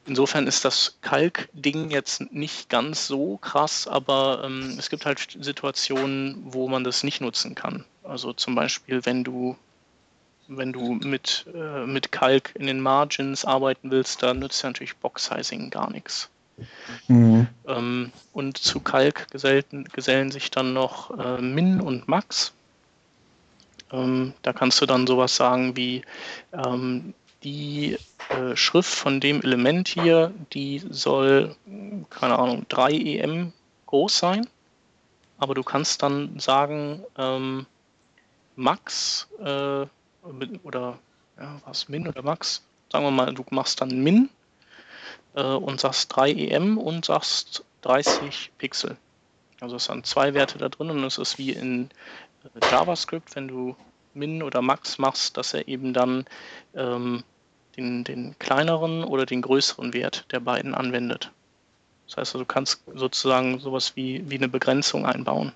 Insofern ist das Kalk-Ding jetzt nicht ganz so krass, aber ähm, es gibt halt Situationen, wo man das nicht nutzen kann. Also zum Beispiel, wenn du, wenn du mit, äh, mit Kalk in den Margins arbeiten willst, da nützt ja natürlich Box-Sizing gar nichts. Mhm. Ähm, und zu Kalk gesellen, gesellen sich dann noch äh, Min und Max. Ähm, da kannst du dann sowas sagen wie, ähm, die äh, Schrift von dem Element hier, die soll, keine Ahnung, 3 EM groß sein. Aber du kannst dann sagen, ähm, Max äh, oder ja, was Min oder Max, sagen wir mal, du machst dann Min äh, und sagst 3 EM und sagst 30 Pixel. Also es sind zwei Werte da drin und es ist wie in JavaScript, wenn du Min oder Max machst, dass er eben dann ähm, den, den kleineren oder den größeren Wert der beiden anwendet. Das heißt, du kannst sozusagen sowas wie, wie eine Begrenzung einbauen.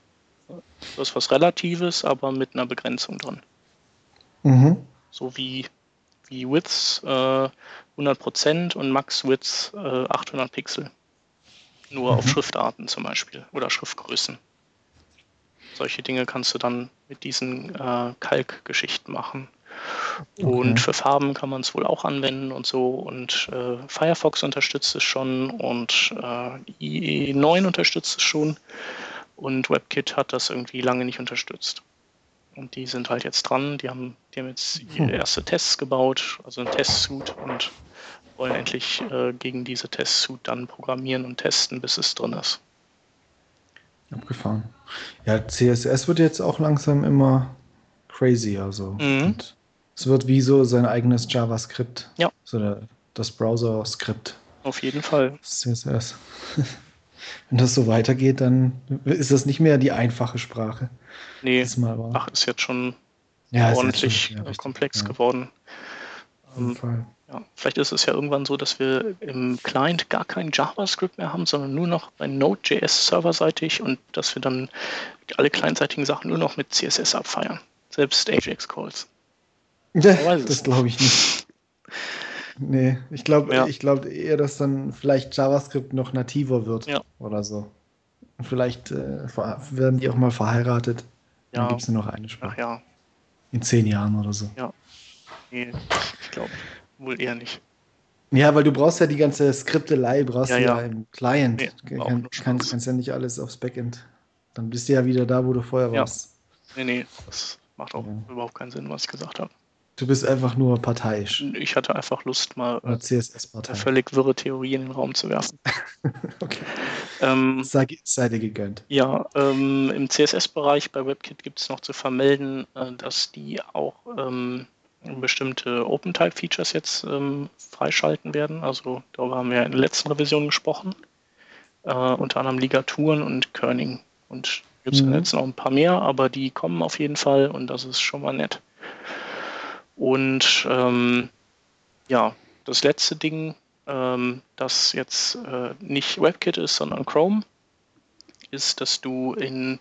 Das ist was Relatives, aber mit einer Begrenzung drin. Mhm. So wie, wie Width äh, 100% und Max Width äh, 800 Pixel. Nur mhm. auf Schriftarten zum Beispiel oder Schriftgrößen. Solche Dinge kannst du dann mit diesen äh, Kalkgeschichten machen. Und okay. für Farben kann man es wohl auch anwenden und so. Und äh, Firefox unterstützt es schon und äh, IE9 unterstützt es schon. Und WebKit hat das irgendwie lange nicht unterstützt. Und die sind halt jetzt dran. Die haben, die haben jetzt ihre erste Tests gebaut, also ein Testsuit und wollen endlich äh, gegen diese Testsuit dann programmieren und testen, bis es drin ist. Abgefahren. Ja, CSS wird jetzt auch langsam immer crazy. Also mhm. es wird wie so sein eigenes JavaScript. Ja. So das Browser-Skript. Auf jeden Fall. CSS. (laughs) Wenn das so weitergeht, dann ist das nicht mehr die einfache Sprache. Nee, ach, ist jetzt schon ja, ordentlich schon, ja, komplex ja. geworden. Um, ähm, ja, vielleicht ist es ja irgendwann so, dass wir im Client gar kein JavaScript mehr haben, sondern nur noch bei Node.js serverseitig und dass wir dann alle kleinseitigen Sachen nur noch mit CSS abfeiern. Selbst Ajax-Calls. Ja, das glaube ich nicht. Nee, ich glaube ja. glaub eher, dass dann vielleicht JavaScript noch nativer wird ja. oder so. Und vielleicht äh, werden die auch mal verheiratet. Ja. Dann gibt es nur noch eine Sprache. Ach ja. In zehn Jahren oder so. Ja. Nee, ich glaube wohl eher nicht. Ja, weil du brauchst ja die ganze Skriptelei, brauchst ja, du ja. ja im Client. Nee, Kann, kannst, kannst ja nicht alles aufs Backend. Dann bist du ja wieder da, wo du vorher warst. Nee, nee, das macht auch überhaupt keinen Sinn, was ich gesagt habe. Du bist einfach nur parteiisch. Ich hatte einfach Lust, mal eine völlig wirre Theorie in den Raum zu werfen. (laughs) okay. Ähm, sei, sei, dir gegönnt. Ja, ähm, im CSS-Bereich bei WebKit gibt es noch zu vermelden, äh, dass die auch ähm, bestimmte OpenType-Features jetzt ähm, freischalten werden. Also darüber haben wir in der letzten Revision gesprochen. Äh, unter anderem Ligaturen und Kerning. Und gibt es mhm. jetzt noch ein paar mehr, aber die kommen auf jeden Fall und das ist schon mal nett. Und ähm, ja, das letzte Ding, ähm, das jetzt äh, nicht WebKit ist, sondern Chrome, ist, dass du in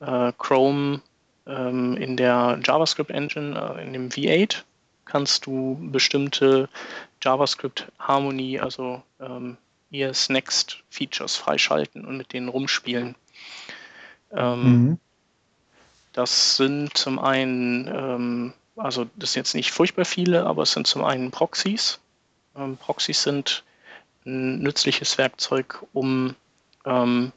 äh, Chrome ähm, in der JavaScript Engine, äh, in dem V8, kannst du bestimmte JavaScript Harmony, also ähm, ES Next Features freischalten und mit denen rumspielen. Ähm, mhm. Das sind zum einen ähm, also das sind jetzt nicht furchtbar viele, aber es sind zum einen Proxys. Ähm, Proxys sind ein nützliches Werkzeug, um ähm,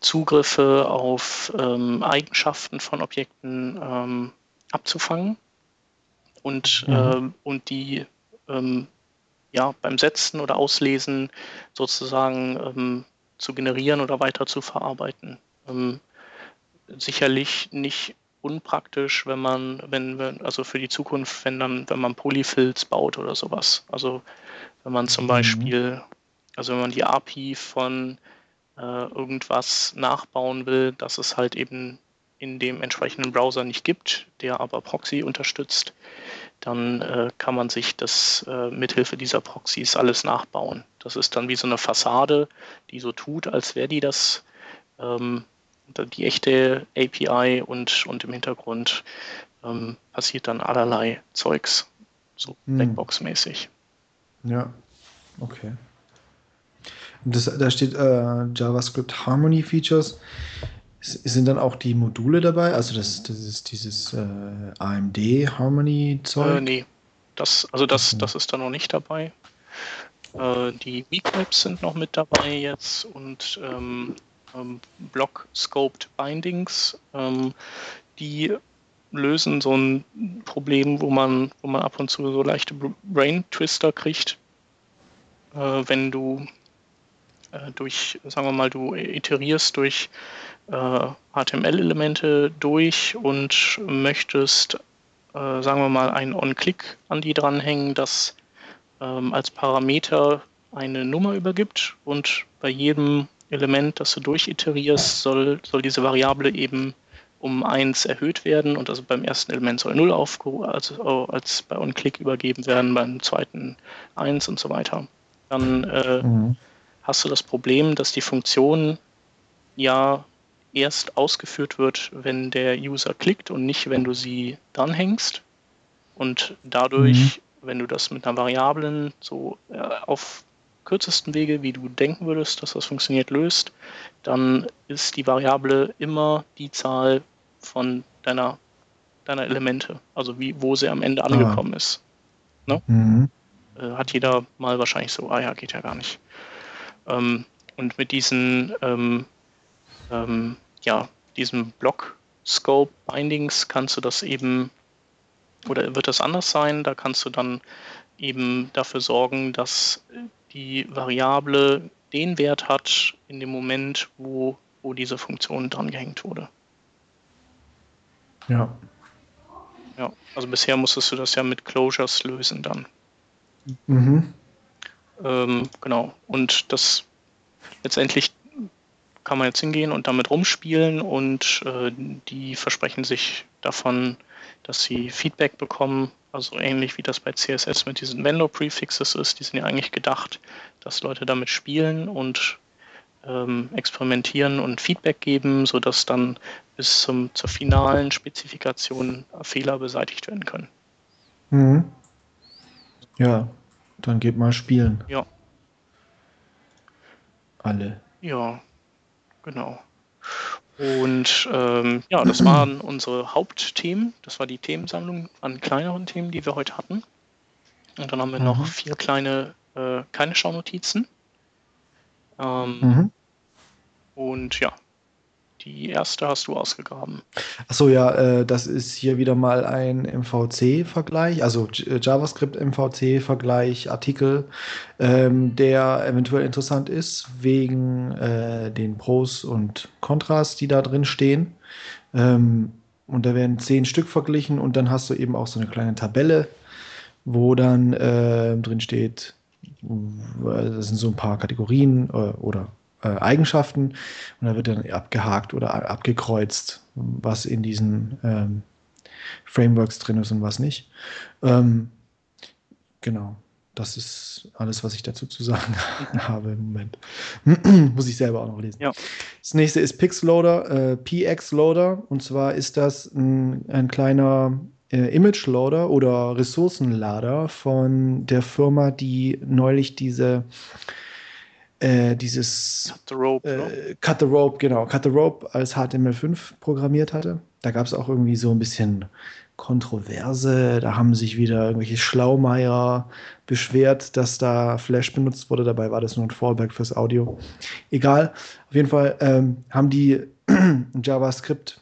Zugriffe auf ähm, Eigenschaften von Objekten ähm, abzufangen und, mhm. äh, und die ähm, ja, beim Setzen oder Auslesen sozusagen ähm, zu generieren oder weiter zu verarbeiten. sicherlich nicht unpraktisch, wenn man, wenn, wenn, also für die Zukunft, wenn dann, wenn man Polyfills baut oder sowas. Also wenn man zum mhm. Beispiel, also wenn man die API von irgendwas nachbauen will, dass es halt eben in dem entsprechenden Browser nicht gibt, der aber Proxy unterstützt, dann äh, kann man sich das äh, mithilfe dieser Proxys alles nachbauen. Das ist dann wie so eine Fassade, die so tut, als wäre die das ähm, die echte API und, und im Hintergrund ähm, passiert dann allerlei Zeugs, so hm. Blackbox-mäßig. Ja, okay. Das, da steht äh, JavaScript Harmony Features. Sind dann auch die Module dabei? Also das, das ist dieses äh, AMD Harmony Zeug? Äh, nee, das, also das, das ist da noch nicht dabei. Äh, die Weak Maps sind noch mit dabei jetzt und ähm, ähm, Block-Scoped Bindings. Ähm, die lösen so ein Problem, wo man, wo man ab und zu so leichte Brain-Twister kriegt, äh, wenn du durch, sagen wir mal, du iterierst durch äh, HTML-Elemente durch und möchtest, äh, sagen wir mal, einen On-Click an die dranhängen, das ähm, als Parameter eine Nummer übergibt und bei jedem Element, das du durchiterierst, soll, soll diese Variable eben um 1 erhöht werden und also beim ersten Element soll 0 also als bei OnClick übergeben werden, beim zweiten 1 und so weiter. Dann äh, mhm. Hast du das Problem, dass die Funktion ja erst ausgeführt wird, wenn der User klickt und nicht, wenn du sie dranhängst. Und dadurch, mhm. wenn du das mit einer Variablen so äh, auf kürzesten Wege, wie du denken würdest, dass das funktioniert, löst, dann ist die Variable immer die Zahl von deiner, deiner Elemente, also wie, wo sie am Ende ah. angekommen ah. ist. Ne? Mhm. Äh, hat jeder mal wahrscheinlich so, ah ja, geht ja gar nicht. Ähm, und mit diesen, ähm, ähm, ja, diesem Block Scope Bindings kannst du das eben, oder wird das anders sein? Da kannst du dann eben dafür sorgen, dass die Variable den Wert hat in dem Moment, wo, wo diese Funktion dran gehängt wurde. Ja. Ja, also bisher musstest du das ja mit Closures lösen dann. Mhm. Ähm, genau. Und das letztendlich kann man jetzt hingehen und damit rumspielen und äh, die versprechen sich davon, dass sie Feedback bekommen. Also ähnlich wie das bei CSS mit diesen Vendor-Prefixes ist. Die sind ja eigentlich gedacht, dass Leute damit spielen und ähm, experimentieren und Feedback geben, sodass dann bis zum, zur finalen Spezifikation Fehler beseitigt werden können. Mhm. Ja, dann geht mal spielen. Ja. Alle. Ja, genau. Und ähm, ja, das (clears throat) waren unsere Hauptthemen. Das war die Themensammlung an kleineren Themen, die wir heute hatten. Und dann haben wir mhm. noch vier kleine, äh, keine Schaunotizen. Ähm, mhm. Und ja, die erste hast du ausgegraben. Achso, ja, äh, das ist hier wieder mal ein MVC-Vergleich, also äh, JavaScript-MVC-Vergleich, Artikel, ähm, der eventuell interessant ist, wegen äh, den Pros und Kontras, die da drin stehen. Ähm, und da werden zehn Stück verglichen und dann hast du eben auch so eine kleine Tabelle, wo dann äh, drin steht, das sind so ein paar Kategorien äh, oder äh, Eigenschaften und da wird dann abgehakt oder abgekreuzt, was in diesen ähm, Frameworks drin ist und was nicht. Ähm, genau, das ist alles, was ich dazu zu sagen (laughs) habe im Moment. (clears throat) Muss ich selber auch noch lesen. Ja. Das nächste ist Pixloader, äh, PX Loader und zwar ist das ein, ein kleiner äh, Image Loader oder Ressourcenlader von der Firma, die neulich diese äh, dieses Cut the Rope, äh, Cut the Rope, genau, Cut the Rope als HTML5 programmiert hatte. Da gab es auch irgendwie so ein bisschen Kontroverse. Da haben sich wieder irgendwelche Schlaumeier beschwert, dass da Flash benutzt wurde. Dabei war das nur ein Fallback fürs Audio. Egal. Auf jeden Fall ähm, haben die (clears throat) JavaScript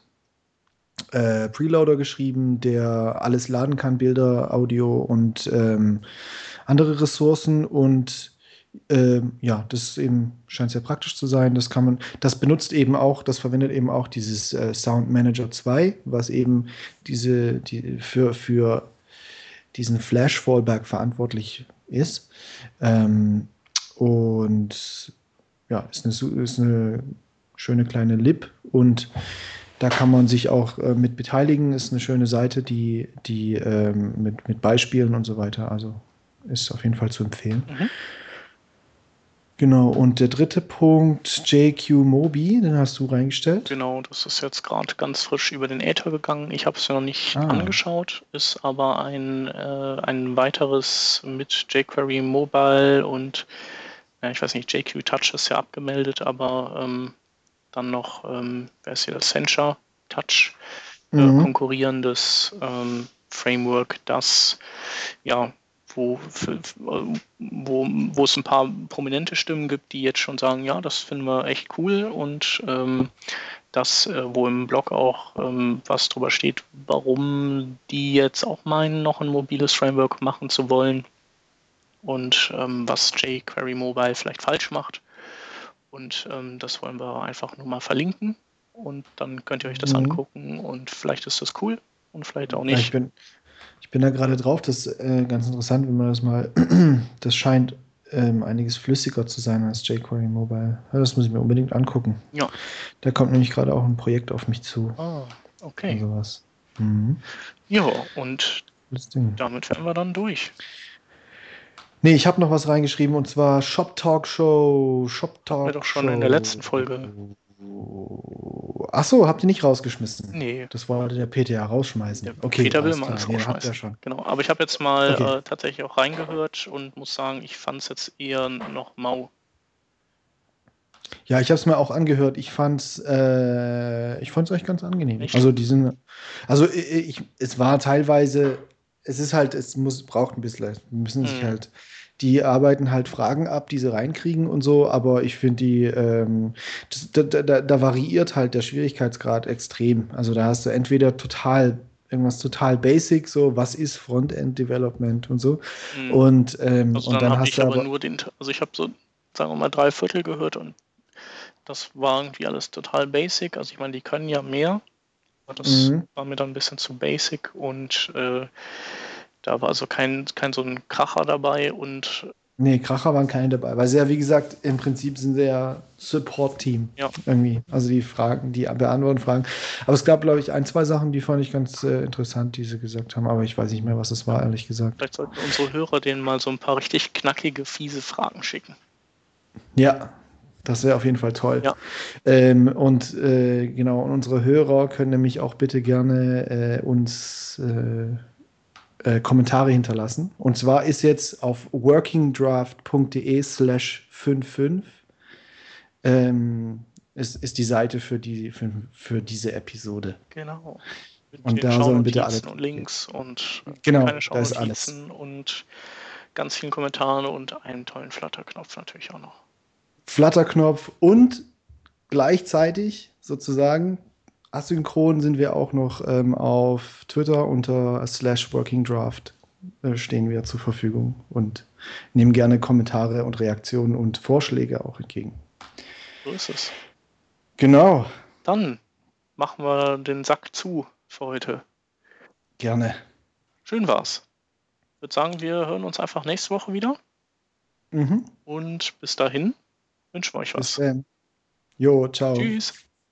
äh, Preloader geschrieben, der alles laden kann, Bilder, Audio und ähm, andere Ressourcen und ähm, ja, das eben scheint sehr praktisch zu sein. Das kann man, das benutzt eben auch, das verwendet eben auch dieses äh, Sound Manager 2, was eben diese, die für, für diesen Flash Fallback verantwortlich ist. Ähm, und ja, ist eine, ist eine schöne kleine Lib und da kann man sich auch äh, mit beteiligen. Ist eine schöne Seite, die, die ähm, mit, mit Beispielen und so weiter. Also ist auf jeden Fall zu empfehlen. Mhm. Genau, und der dritte Punkt, JQ Mobi, den hast du reingestellt. Genau, das ist jetzt gerade ganz frisch über den Äther gegangen. Ich habe es ja noch nicht ah. angeschaut, ist aber ein, äh, ein weiteres mit jQuery Mobile und ja, ich weiß nicht, JQ Touch ist ja abgemeldet, aber ähm, dann noch, ähm, wer ist hier das Sencha Touch, äh, mhm. konkurrierendes ähm, Framework, das ja wo, wo, wo es ein paar prominente Stimmen gibt, die jetzt schon sagen, ja, das finden wir echt cool und ähm, das, äh, wo im Blog auch ähm, was drüber steht, warum die jetzt auch meinen, noch ein mobiles Framework machen zu wollen und ähm, was jQuery Mobile vielleicht falsch macht. Und ähm, das wollen wir einfach nur mal verlinken und dann könnt ihr euch das mhm. angucken und vielleicht ist das cool und vielleicht auch nicht. Ich bin, ich bin da gerade drauf, das ist äh, ganz interessant, wenn man das mal, (clears throat) das scheint ähm, einiges flüssiger zu sein als jQuery Mobile. Ja, das muss ich mir unbedingt angucken. Ja. Da kommt nämlich gerade auch ein Projekt auf mich zu. Ah, okay. Und sowas. Mhm. Ja, und damit wären wir dann durch. Nee, ich habe noch was reingeschrieben und zwar Shop Talk Show. Shop Talk Show. Wir doch schon in der letzten Folge. Ach so, habt ihr nicht rausgeschmissen? Nee. Das wollte der Peter ja rausschmeißen. Der okay, Peter will mal alles rausschmeißen. Nee, schon. Genau, aber ich habe jetzt mal okay. äh, tatsächlich auch reingehört und muss sagen, ich fand es jetzt eher noch mau. Ja, ich habe es mir auch angehört. Ich fand es äh, ich fand's echt ganz angenehm. Echt? Also diesen, also ich, es war teilweise es ist halt, es muss, braucht ein bisschen, müssen sich mhm. halt, die arbeiten halt Fragen ab, die sie reinkriegen und so, aber ich finde die, ähm, das, da, da, da, variiert halt der Schwierigkeitsgrad extrem. Also da hast du entweder total irgendwas total basic, so was ist Frontend Development und so. Mhm. Und, ähm, also und dann, dann hast ich du aber nur den, also ich habe so, sagen wir mal, drei Viertel gehört und das war irgendwie alles total basic. Also ich meine, die können ja mehr. Aber das mhm. war mir dann ein bisschen zu basic und äh, da war also kein, kein so ein Kracher dabei und Nee, Kracher waren keine dabei, weil sie ja, wie gesagt, im Prinzip sind sie ja Support-Team. Ja. Irgendwie. Also die Fragen, die beantworten Fragen. Aber es gab, glaube ich, ein, zwei Sachen, die fand ich ganz äh, interessant, die sie gesagt haben, aber ich weiß nicht mehr, was es war, ehrlich gesagt. Vielleicht sollten unsere Hörer denen mal so ein paar richtig knackige, fiese Fragen schicken. Ja, das wäre auf jeden Fall toll. Ja. Ähm, und äh, genau, und unsere Hörer können nämlich auch bitte gerne äh, uns äh, äh, Kommentare hinterlassen. Und zwar ist jetzt auf workingdraft.de slash 55 ähm, ist, ist die Seite für, die, für, für diese Episode. Genau. Mit und da sollen bitte alle und Links und genau, keine da ist alles. und ganz vielen Kommentaren und einen tollen Flutter-Knopf natürlich auch noch. Flutter-Knopf und gleichzeitig sozusagen asynchron sind wir auch noch ähm, auf Twitter unter slash workingdraft äh, stehen wir zur Verfügung und nehmen gerne Kommentare und Reaktionen und Vorschläge auch entgegen. So ist es. Genau. Dann machen wir den Sack zu für heute. Gerne. Schön war's. Ich würde sagen, wir hören uns einfach nächste Woche wieder. Mhm. Und bis dahin wünschen wir euch was. Bis dann. Jo, ciao. Tschüss.